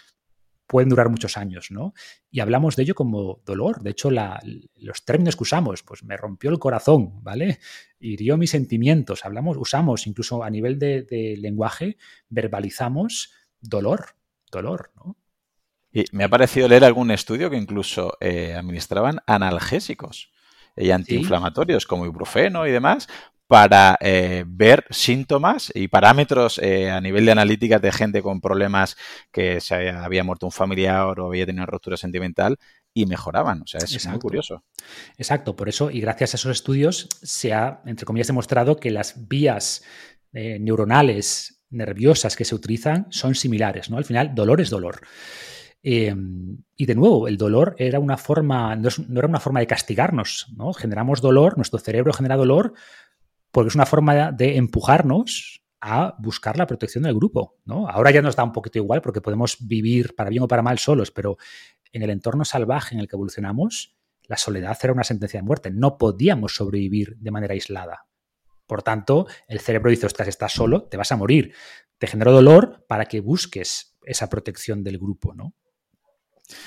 pueden durar muchos años, ¿no? Y hablamos de ello como dolor. De hecho, los términos que usamos, pues me rompió el corazón, ¿vale? Hirió mis sentimientos. Hablamos, usamos incluso a nivel de, lenguaje, verbalizamos dolor, dolor, ¿no? Y me ha parecido leer algún estudio que incluso eh, administraban analgésicos y antiinflamatorios como ibuprofeno y demás para eh, ver síntomas y parámetros eh, a nivel de analítica de gente con problemas que se había, muerto un familiar o había tenido ruptura sentimental y mejoraban. O sea, es muy curioso. Exacto, por eso y gracias a esos estudios se ha, entre comillas, demostrado que las vías eh, neuronales nerviosas que se utilizan son similares, ¿no? Al final, dolor es dolor. Em, y de nuevo, el dolor era una forma, no, no, era una forma de castigarnos, ¿no? Generamos dolor, nuestro cerebro genera dolor porque es una forma de empujarnos a buscar la protección del grupo, ¿no? Ahora ya nos da un poquito igual porque podemos vivir para bien o para mal solos, pero en el entorno salvaje en el que evolucionamos, la soledad era una sentencia de muerte. No podíamos sobrevivir de manera aislada. Por tanto, el cerebro dice, ostras, estás solo, te vas a morir. Te generó dolor para que busques esa protección del grupo, ¿no?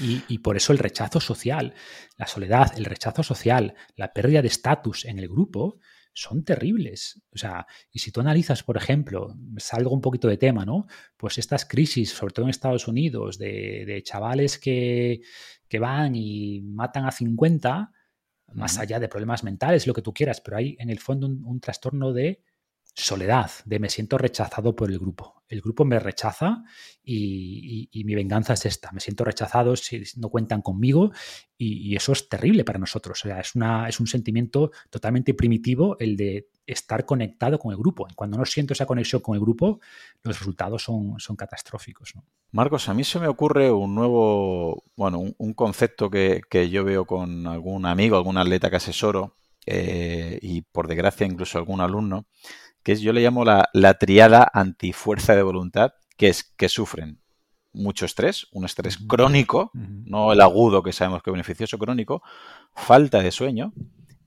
Y, y, por eso el rechazo social, la soledad, el rechazo social, la pérdida de estatus en el grupo son terribles. O sea, y si tú analizas, por ejemplo, salgo un poquito de tema, ¿no? Pues estas crisis, sobre todo en Estados Unidos, de, chavales que, que, van y matan a 50, más allá de problemas mentales, lo que tú quieras, pero hay en el fondo un trastorno de soledad, de me siento rechazado por el grupo. El grupo me rechaza y, mi venganza es esta. Me siento rechazado si no cuentan conmigo y, eso es terrible para nosotros. O sea, es, una, es un sentimiento totalmente primitivo el de estar conectado con el grupo. Cuando no siento esa conexión con el grupo, los resultados son, son catastróficos. Marcos, a mí se me ocurre un nuevo, bueno, un, concepto que, yo veo con algún amigo, algún atleta que asesoro eh, y por desgracia incluso algún alumno, que es, yo le llamo la, la triada antifuerza de voluntad, que es que sufren mucho estrés, un estrés crónico, no el agudo que sabemos que es beneficioso, crónico, falta de sueño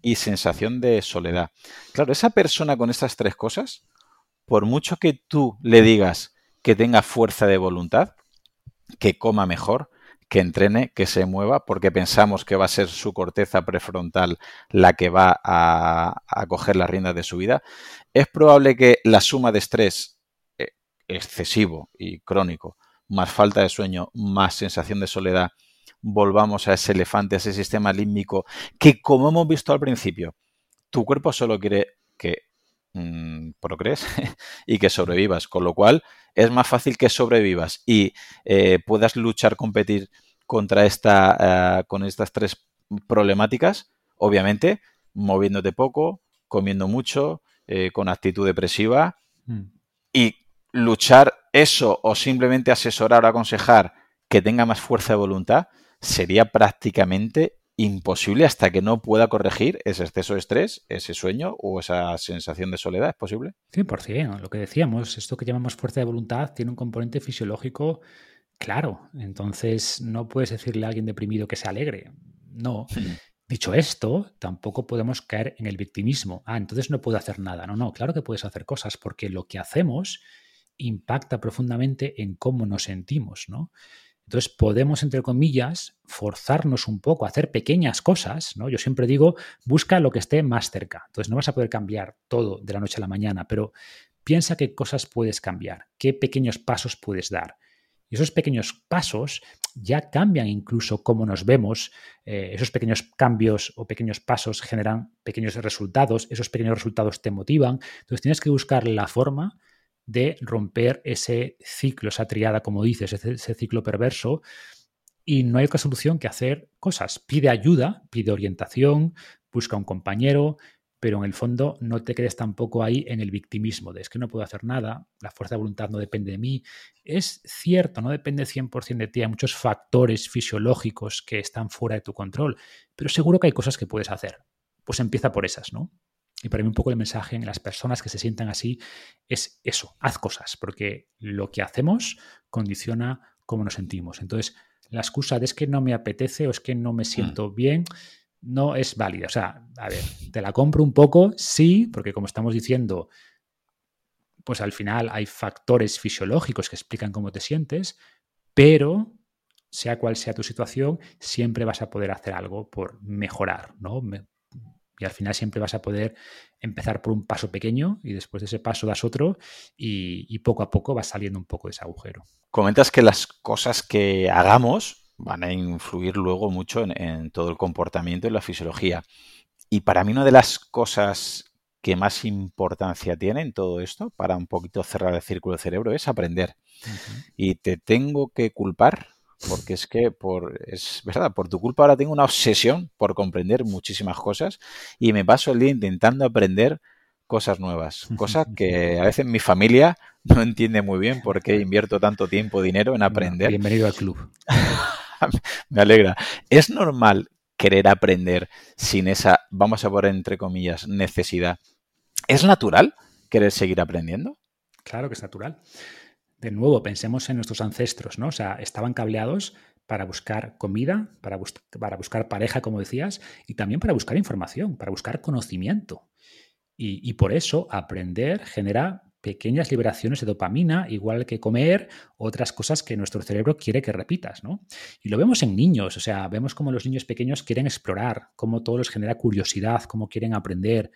y sensación de soledad. Claro, esa persona con estas tres cosas, por mucho que tú le digas que tenga fuerza de voluntad, que coma mejor, que entrene, que se mueva, porque pensamos que va a ser su corteza prefrontal la que va a, coger las riendas de su vida, es probable que la suma de estrés eh, excesivo y crónico, más falta de sueño, más sensación de soledad, volvamos a ese elefante, a ese sistema límbico, que como hemos visto al principio, tu cuerpo solo quiere que mm, progres y que sobrevivas, con lo cual es más fácil que sobrevivas y eh, puedas luchar, competir contra esta, eh, con estas tres problemáticas, obviamente, moviéndote poco, comiendo mucho, eh, con actitud depresiva mm. y luchar eso o simplemente asesorar o aconsejar que tenga más fuerza de voluntad sería prácticamente imposible hasta que no pueda corregir ese exceso de estrés, ese sueño o esa sensación de soledad. ¿Es posible? 100%. Lo que decíamos, esto que llamamos fuerza de voluntad tiene un componente fisiológico claro. Entonces no puedes decirle a alguien deprimido que se alegre. No. Dicho esto, tampoco podemos caer en el victimismo. Ah, entonces no puedo hacer nada. No, no, claro que puedes hacer cosas porque lo que hacemos impacta profundamente en cómo nos sentimos, ¿no? Entonces podemos, entre comillas, forzarnos un poco a hacer pequeñas cosas, ¿no? Yo siempre digo, busca lo que esté más cerca. Entonces no vas a poder cambiar todo de la noche a la mañana, pero piensa qué cosas puedes cambiar, qué pequeños pasos puedes dar. Y esos pequeños pasos ya cambian incluso cómo nos vemos. Eh, esos pequeños cambios o pequeños pasos generan pequeños resultados. Esos pequeños resultados te motivan. Entonces tienes que buscar la forma de romper ese ciclo, esa triada, como dices, ese, ciclo perverso. Y no hay otra solución que hacer cosas. Pide ayuda, pide orientación, busca un compañero, pero en el fondo no te quedes tampoco ahí en el victimismo de es que no puedo hacer nada, la fuerza de voluntad no depende de mí. Es cierto, no depende 100% de ti, hay muchos factores fisiológicos que están fuera de tu control, pero seguro que hay cosas que puedes hacer. Pues empieza por esas, ¿no? Y para mí un poco el mensaje en las personas que se sientan así es eso, haz cosas, porque lo que hacemos condiciona cómo nos sentimos. Entonces, la excusa de es que no me apetece o es que no me mm. siento bien, no es válida. O sea, a ver, te la compro un poco, sí, porque como estamos diciendo, pues al final hay factores fisiológicos que explican cómo te sientes, pero sea cual sea tu situación, siempre vas a poder hacer algo por mejorar, ¿no? Y al final siempre vas a poder empezar por un paso pequeño y después de ese paso das otro y, poco a poco vas saliendo un poco de ese agujero. Comentas que las cosas que hagamos van a influir luego mucho en, todo el comportamiento y la fisiología. Y para mí una de las cosas que más importancia tiene en todo esto, para un poquito cerrar el círculo del cerebro, es aprender. Y te tengo que culpar porque es que por es verdad, por tu culpa ahora tengo una obsesión por comprender muchísimas cosas y me paso el día intentando aprender cosas nuevas, cosas que a veces mi familia no entiende muy bien por qué invierto tanto tiempo, dinero en aprender. Bienvenido al club. me alegra. ¿Es normal querer aprender sin esa, vamos a poner entre comillas, necesidad? ¿Es natural querer seguir aprendiendo? Claro que es natural. De nuevo, pensemos en nuestros ancestros, ¿no? O sea, estaban cableados para buscar comida, para, buscar pareja, como decías, y también para buscar información, para buscar conocimiento. Y, y, por eso aprender genera pequeñas liberaciones de dopamina, igual que comer, otras cosas que nuestro cerebro quiere que repitas, ¿no? Y lo vemos en niños, o sea, vemos como los niños pequeños quieren explorar, cómo todo les genera curiosidad, cómo quieren aprender.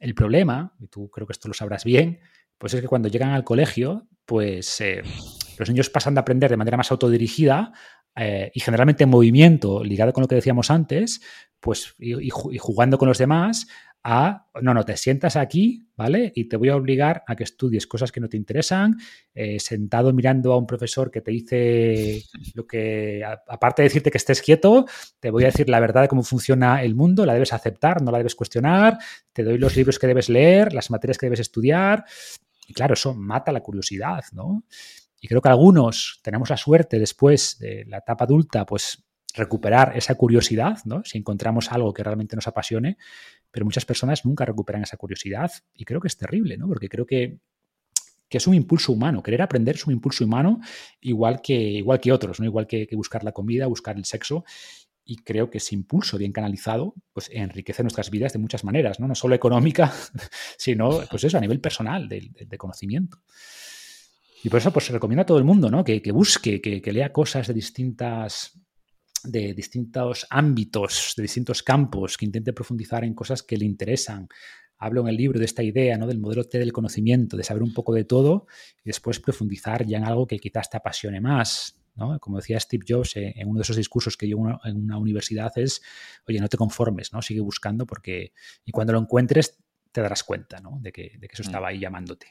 El problema, y tú creo que esto lo sabrás bien, pues es que cuando llegan al colegio, pues eh, los niños pasan de aprender de manera más autodirigida eh, y generalmente en movimiento, ligado con lo que decíamos antes, pues y, jugando con los demás, a, no, no, te sientas aquí, ¿vale? Y te voy a obligar a que estudies cosas que no te interesan, eh, sentado mirando a un profesor que te dice lo que, aparte de decirte que estés quieto, te voy a decir la verdad de cómo funciona el mundo, la debes aceptar, no la debes cuestionar, te doy los libros que debes leer, las materias que debes estudiar, y claro, eso mata la curiosidad, ¿no? Y creo que algunos tenemos la suerte después de la etapa adulta, pues recuperar esa curiosidad, ¿no? Si encontramos algo que realmente nos apasione, pero muchas personas nunca recuperan esa curiosidad y creo que es terrible, ¿no? Porque creo que, que es un impulso humano, querer aprender es un impulso humano igual que, igual que otros, ¿no? Igual que, que buscar la comida, buscar el sexo y creo que ese impulso bien canalizado pues enriquece nuestras vidas de muchas maneras, no, no solo económica, sino pues eso, a nivel personal, de, de, conocimiento. Y por eso pues recomiendo a todo el mundo ¿no? que, que busque, que, que, lea cosas de distintas de distintos ámbitos, de distintos campos, que intente profundizar en cosas que le interesan. Hablo en el libro de esta idea, ¿no? Del modelo T del conocimiento, de saber un poco de todo y después profundizar ya en algo que quizás te apasione más, como decía Steve Jobs eh, en uno de esos discursos que dio en una universidad es, oye, no te conformes, ¿no? Sigue buscando porque, y cuando lo encuentres te darás cuenta, De que, eso mm. estaba ahí llamándote.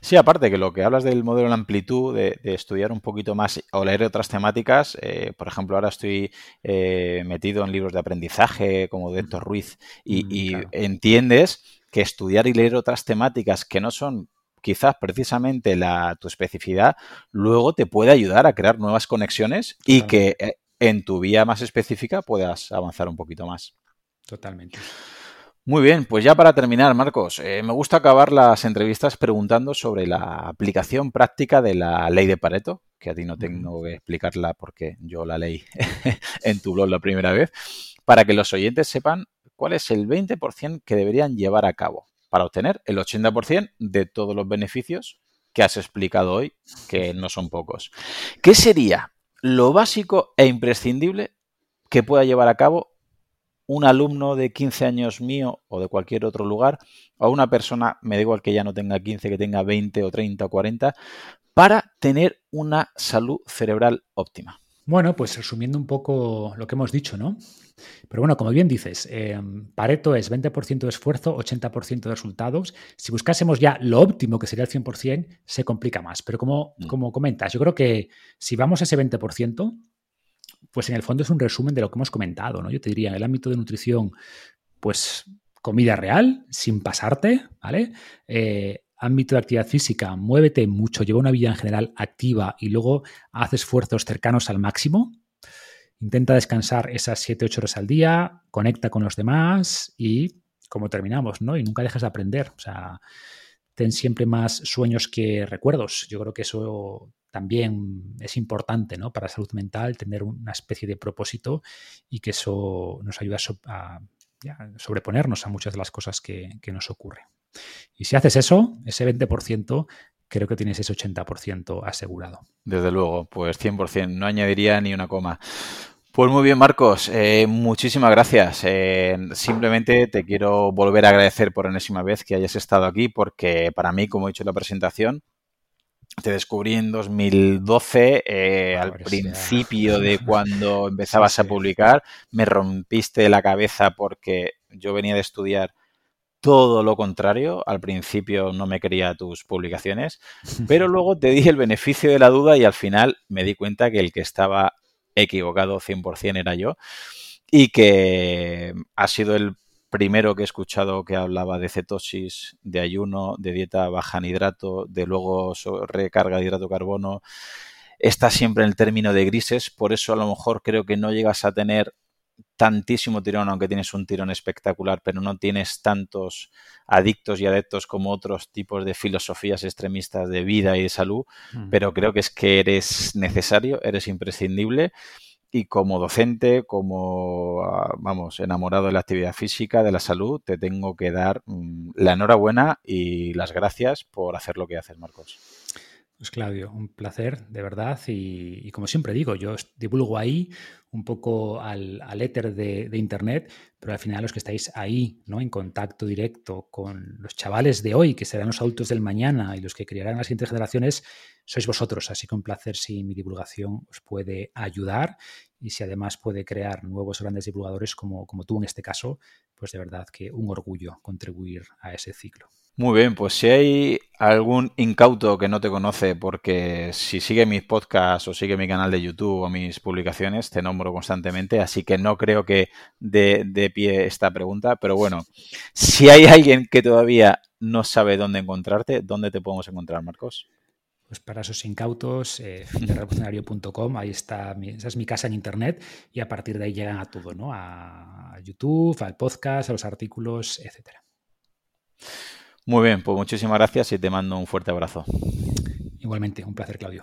Sí, aparte que lo que hablas del modelo en amplitud, de, estudiar un poquito más o leer otras temáticas, eh, por ejemplo, ahora estoy eh, metido en libros de aprendizaje como de Héctor Ruiz y, mm, entiendes que estudiar y leer otras temáticas que no son quizás precisamente la, tu especificidad luego te puede ayudar a crear nuevas conexiones y que eh, en tu vía más específica puedas avanzar un poquito más. Totalmente. Muy bien, pues ya para terminar, Marcos, eh, me gusta acabar las entrevistas preguntando sobre la aplicación práctica de la ley de Pareto, que a ti no tengo que explicarla porque yo la leí en tu blog la primera vez, para que los oyentes sepan cuál es el 20% que deberían llevar a cabo para obtener el 80% de todos los beneficios que has explicado hoy, que no son pocos. ¿Qué sería lo básico e imprescindible que pueda llevar a cabo un alumno de 15 años mío o de cualquier otro lugar, o una persona, me da igual que ya no tenga 15, que tenga 20 o 30 o 40, para tener una salud cerebral óptima? Bueno, pues resumiendo un poco lo que hemos dicho, ¿no? Pero bueno, como bien dices, eh, Pareto es 20% de esfuerzo, 80% de resultados. Si buscásemos ya lo óptimo, que sería el 100%, se complica más. Pero como, mm. como comentas, yo creo que si vamos a ese 20%, pues en el fondo es un resumen de lo que hemos comentado, ¿no? Yo te diría, en el ámbito de nutrición, pues comida real, sin pasarte, ¿vale? Eh, ámbito de actividad física, muévete mucho, lleva una vida en general activa y luego haz esfuerzos cercanos al máximo. Intenta descansar esas 7-8 horas al día, conecta con los demás y como terminamos, ¿no? Y nunca dejes de aprender. O sea, ten siempre más sueños que recuerdos. Yo creo que eso también es importante, ¿no? Para salud mental, tener una especie de propósito y que eso nos ayuda a, sobreponernos a muchas de las cosas que, que nos ocurren. Y si haces eso, ese 20%, creo que tienes ese 80% asegurado. Desde luego, pues 100%, no añadiría ni una coma. Pues muy bien, Marcos, eh, muchísimas gracias. Eh, simplemente te quiero volver a agradecer por enésima vez que hayas estado aquí, porque para mí, como he dicho en la presentación, te descubrí en 2012, eh, al principio de cuando empezabas a publicar, me rompiste la cabeza porque yo venía de estudiar todo lo contrario. Al principio no me quería tus publicaciones, pero luego te di el beneficio de la duda y al final me di cuenta que el que estaba equivocado 100% era yo y que ha sido el primero que he escuchado que hablaba de cetosis, de ayuno, de dieta baja en hidrato, de luego recarga de hidrato carbono. Está siempre en el término de grises, por eso a lo mejor creo que no llegas a tener tantísimo tirón, aunque tienes un tirón espectacular, pero no tienes tantos adictos y adeptos como otros tipos de filosofías extremistas de vida y de salud, pero creo que es que eres necesario, eres imprescindible y como docente, como, ah, vamos, enamorado de la actividad física, de la salud, te tengo que dar mm, la enhorabuena y las gracias por hacer lo que haces, Marcos. Pues Claudio, un placer, de verdad. Y, como siempre digo, yo divulgo ahí un poco al, éter de, Internet, pero al final los que estáis ahí, ¿no? En contacto directo con los chavales de hoy, que serán los adultos del mañana y los que criarán las siguientes generaciones, sois vosotros. Así que un placer si mi divulgación os puede ayudar y si además puede crear nuevos grandes divulgadores como, como tú en este caso, pues de verdad que un orgullo contribuir a ese ciclo. Muy bien, pues si hay algún incauto que no te conoce, porque si sigue mis podcasts o sigue mi canal de YouTube o mis publicaciones, te nombro constantemente, así que no creo que dé de pie esta pregunta, pero bueno, si hay alguien que todavía no sabe dónde encontrarte, ¿dónde te podemos encontrar, Marcos? Pues para esos incautos, eh, ahí está, esa es mi casa en internet y a partir de ahí llegan a todo, ¿no? A YouTube, al podcast, a los artículos, etcétera. Muy bien, pues muchísimas gracias y te mando un fuerte abrazo. Igualmente, un placer, Claudio.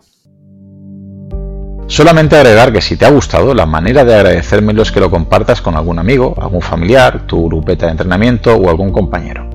Solamente agregar que si te ha gustado, la manera de agradecérmelo es que lo compartas con algún amigo, algún familiar, tu grupeta de entrenamiento o algún compañero.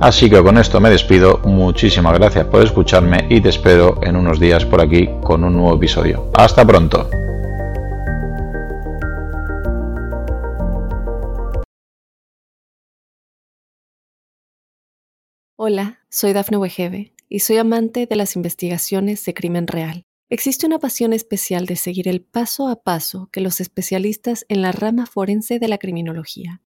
Así que con esto me despido, muchísimas gracias por escucharme y te espero en unos días por aquí con un nuevo episodio. Hasta pronto. Hola, soy Dafne Wegebe y soy amante de las investigaciones de crimen real. Existe una pasión especial de seguir el paso a paso que los especialistas en la rama forense de la criminología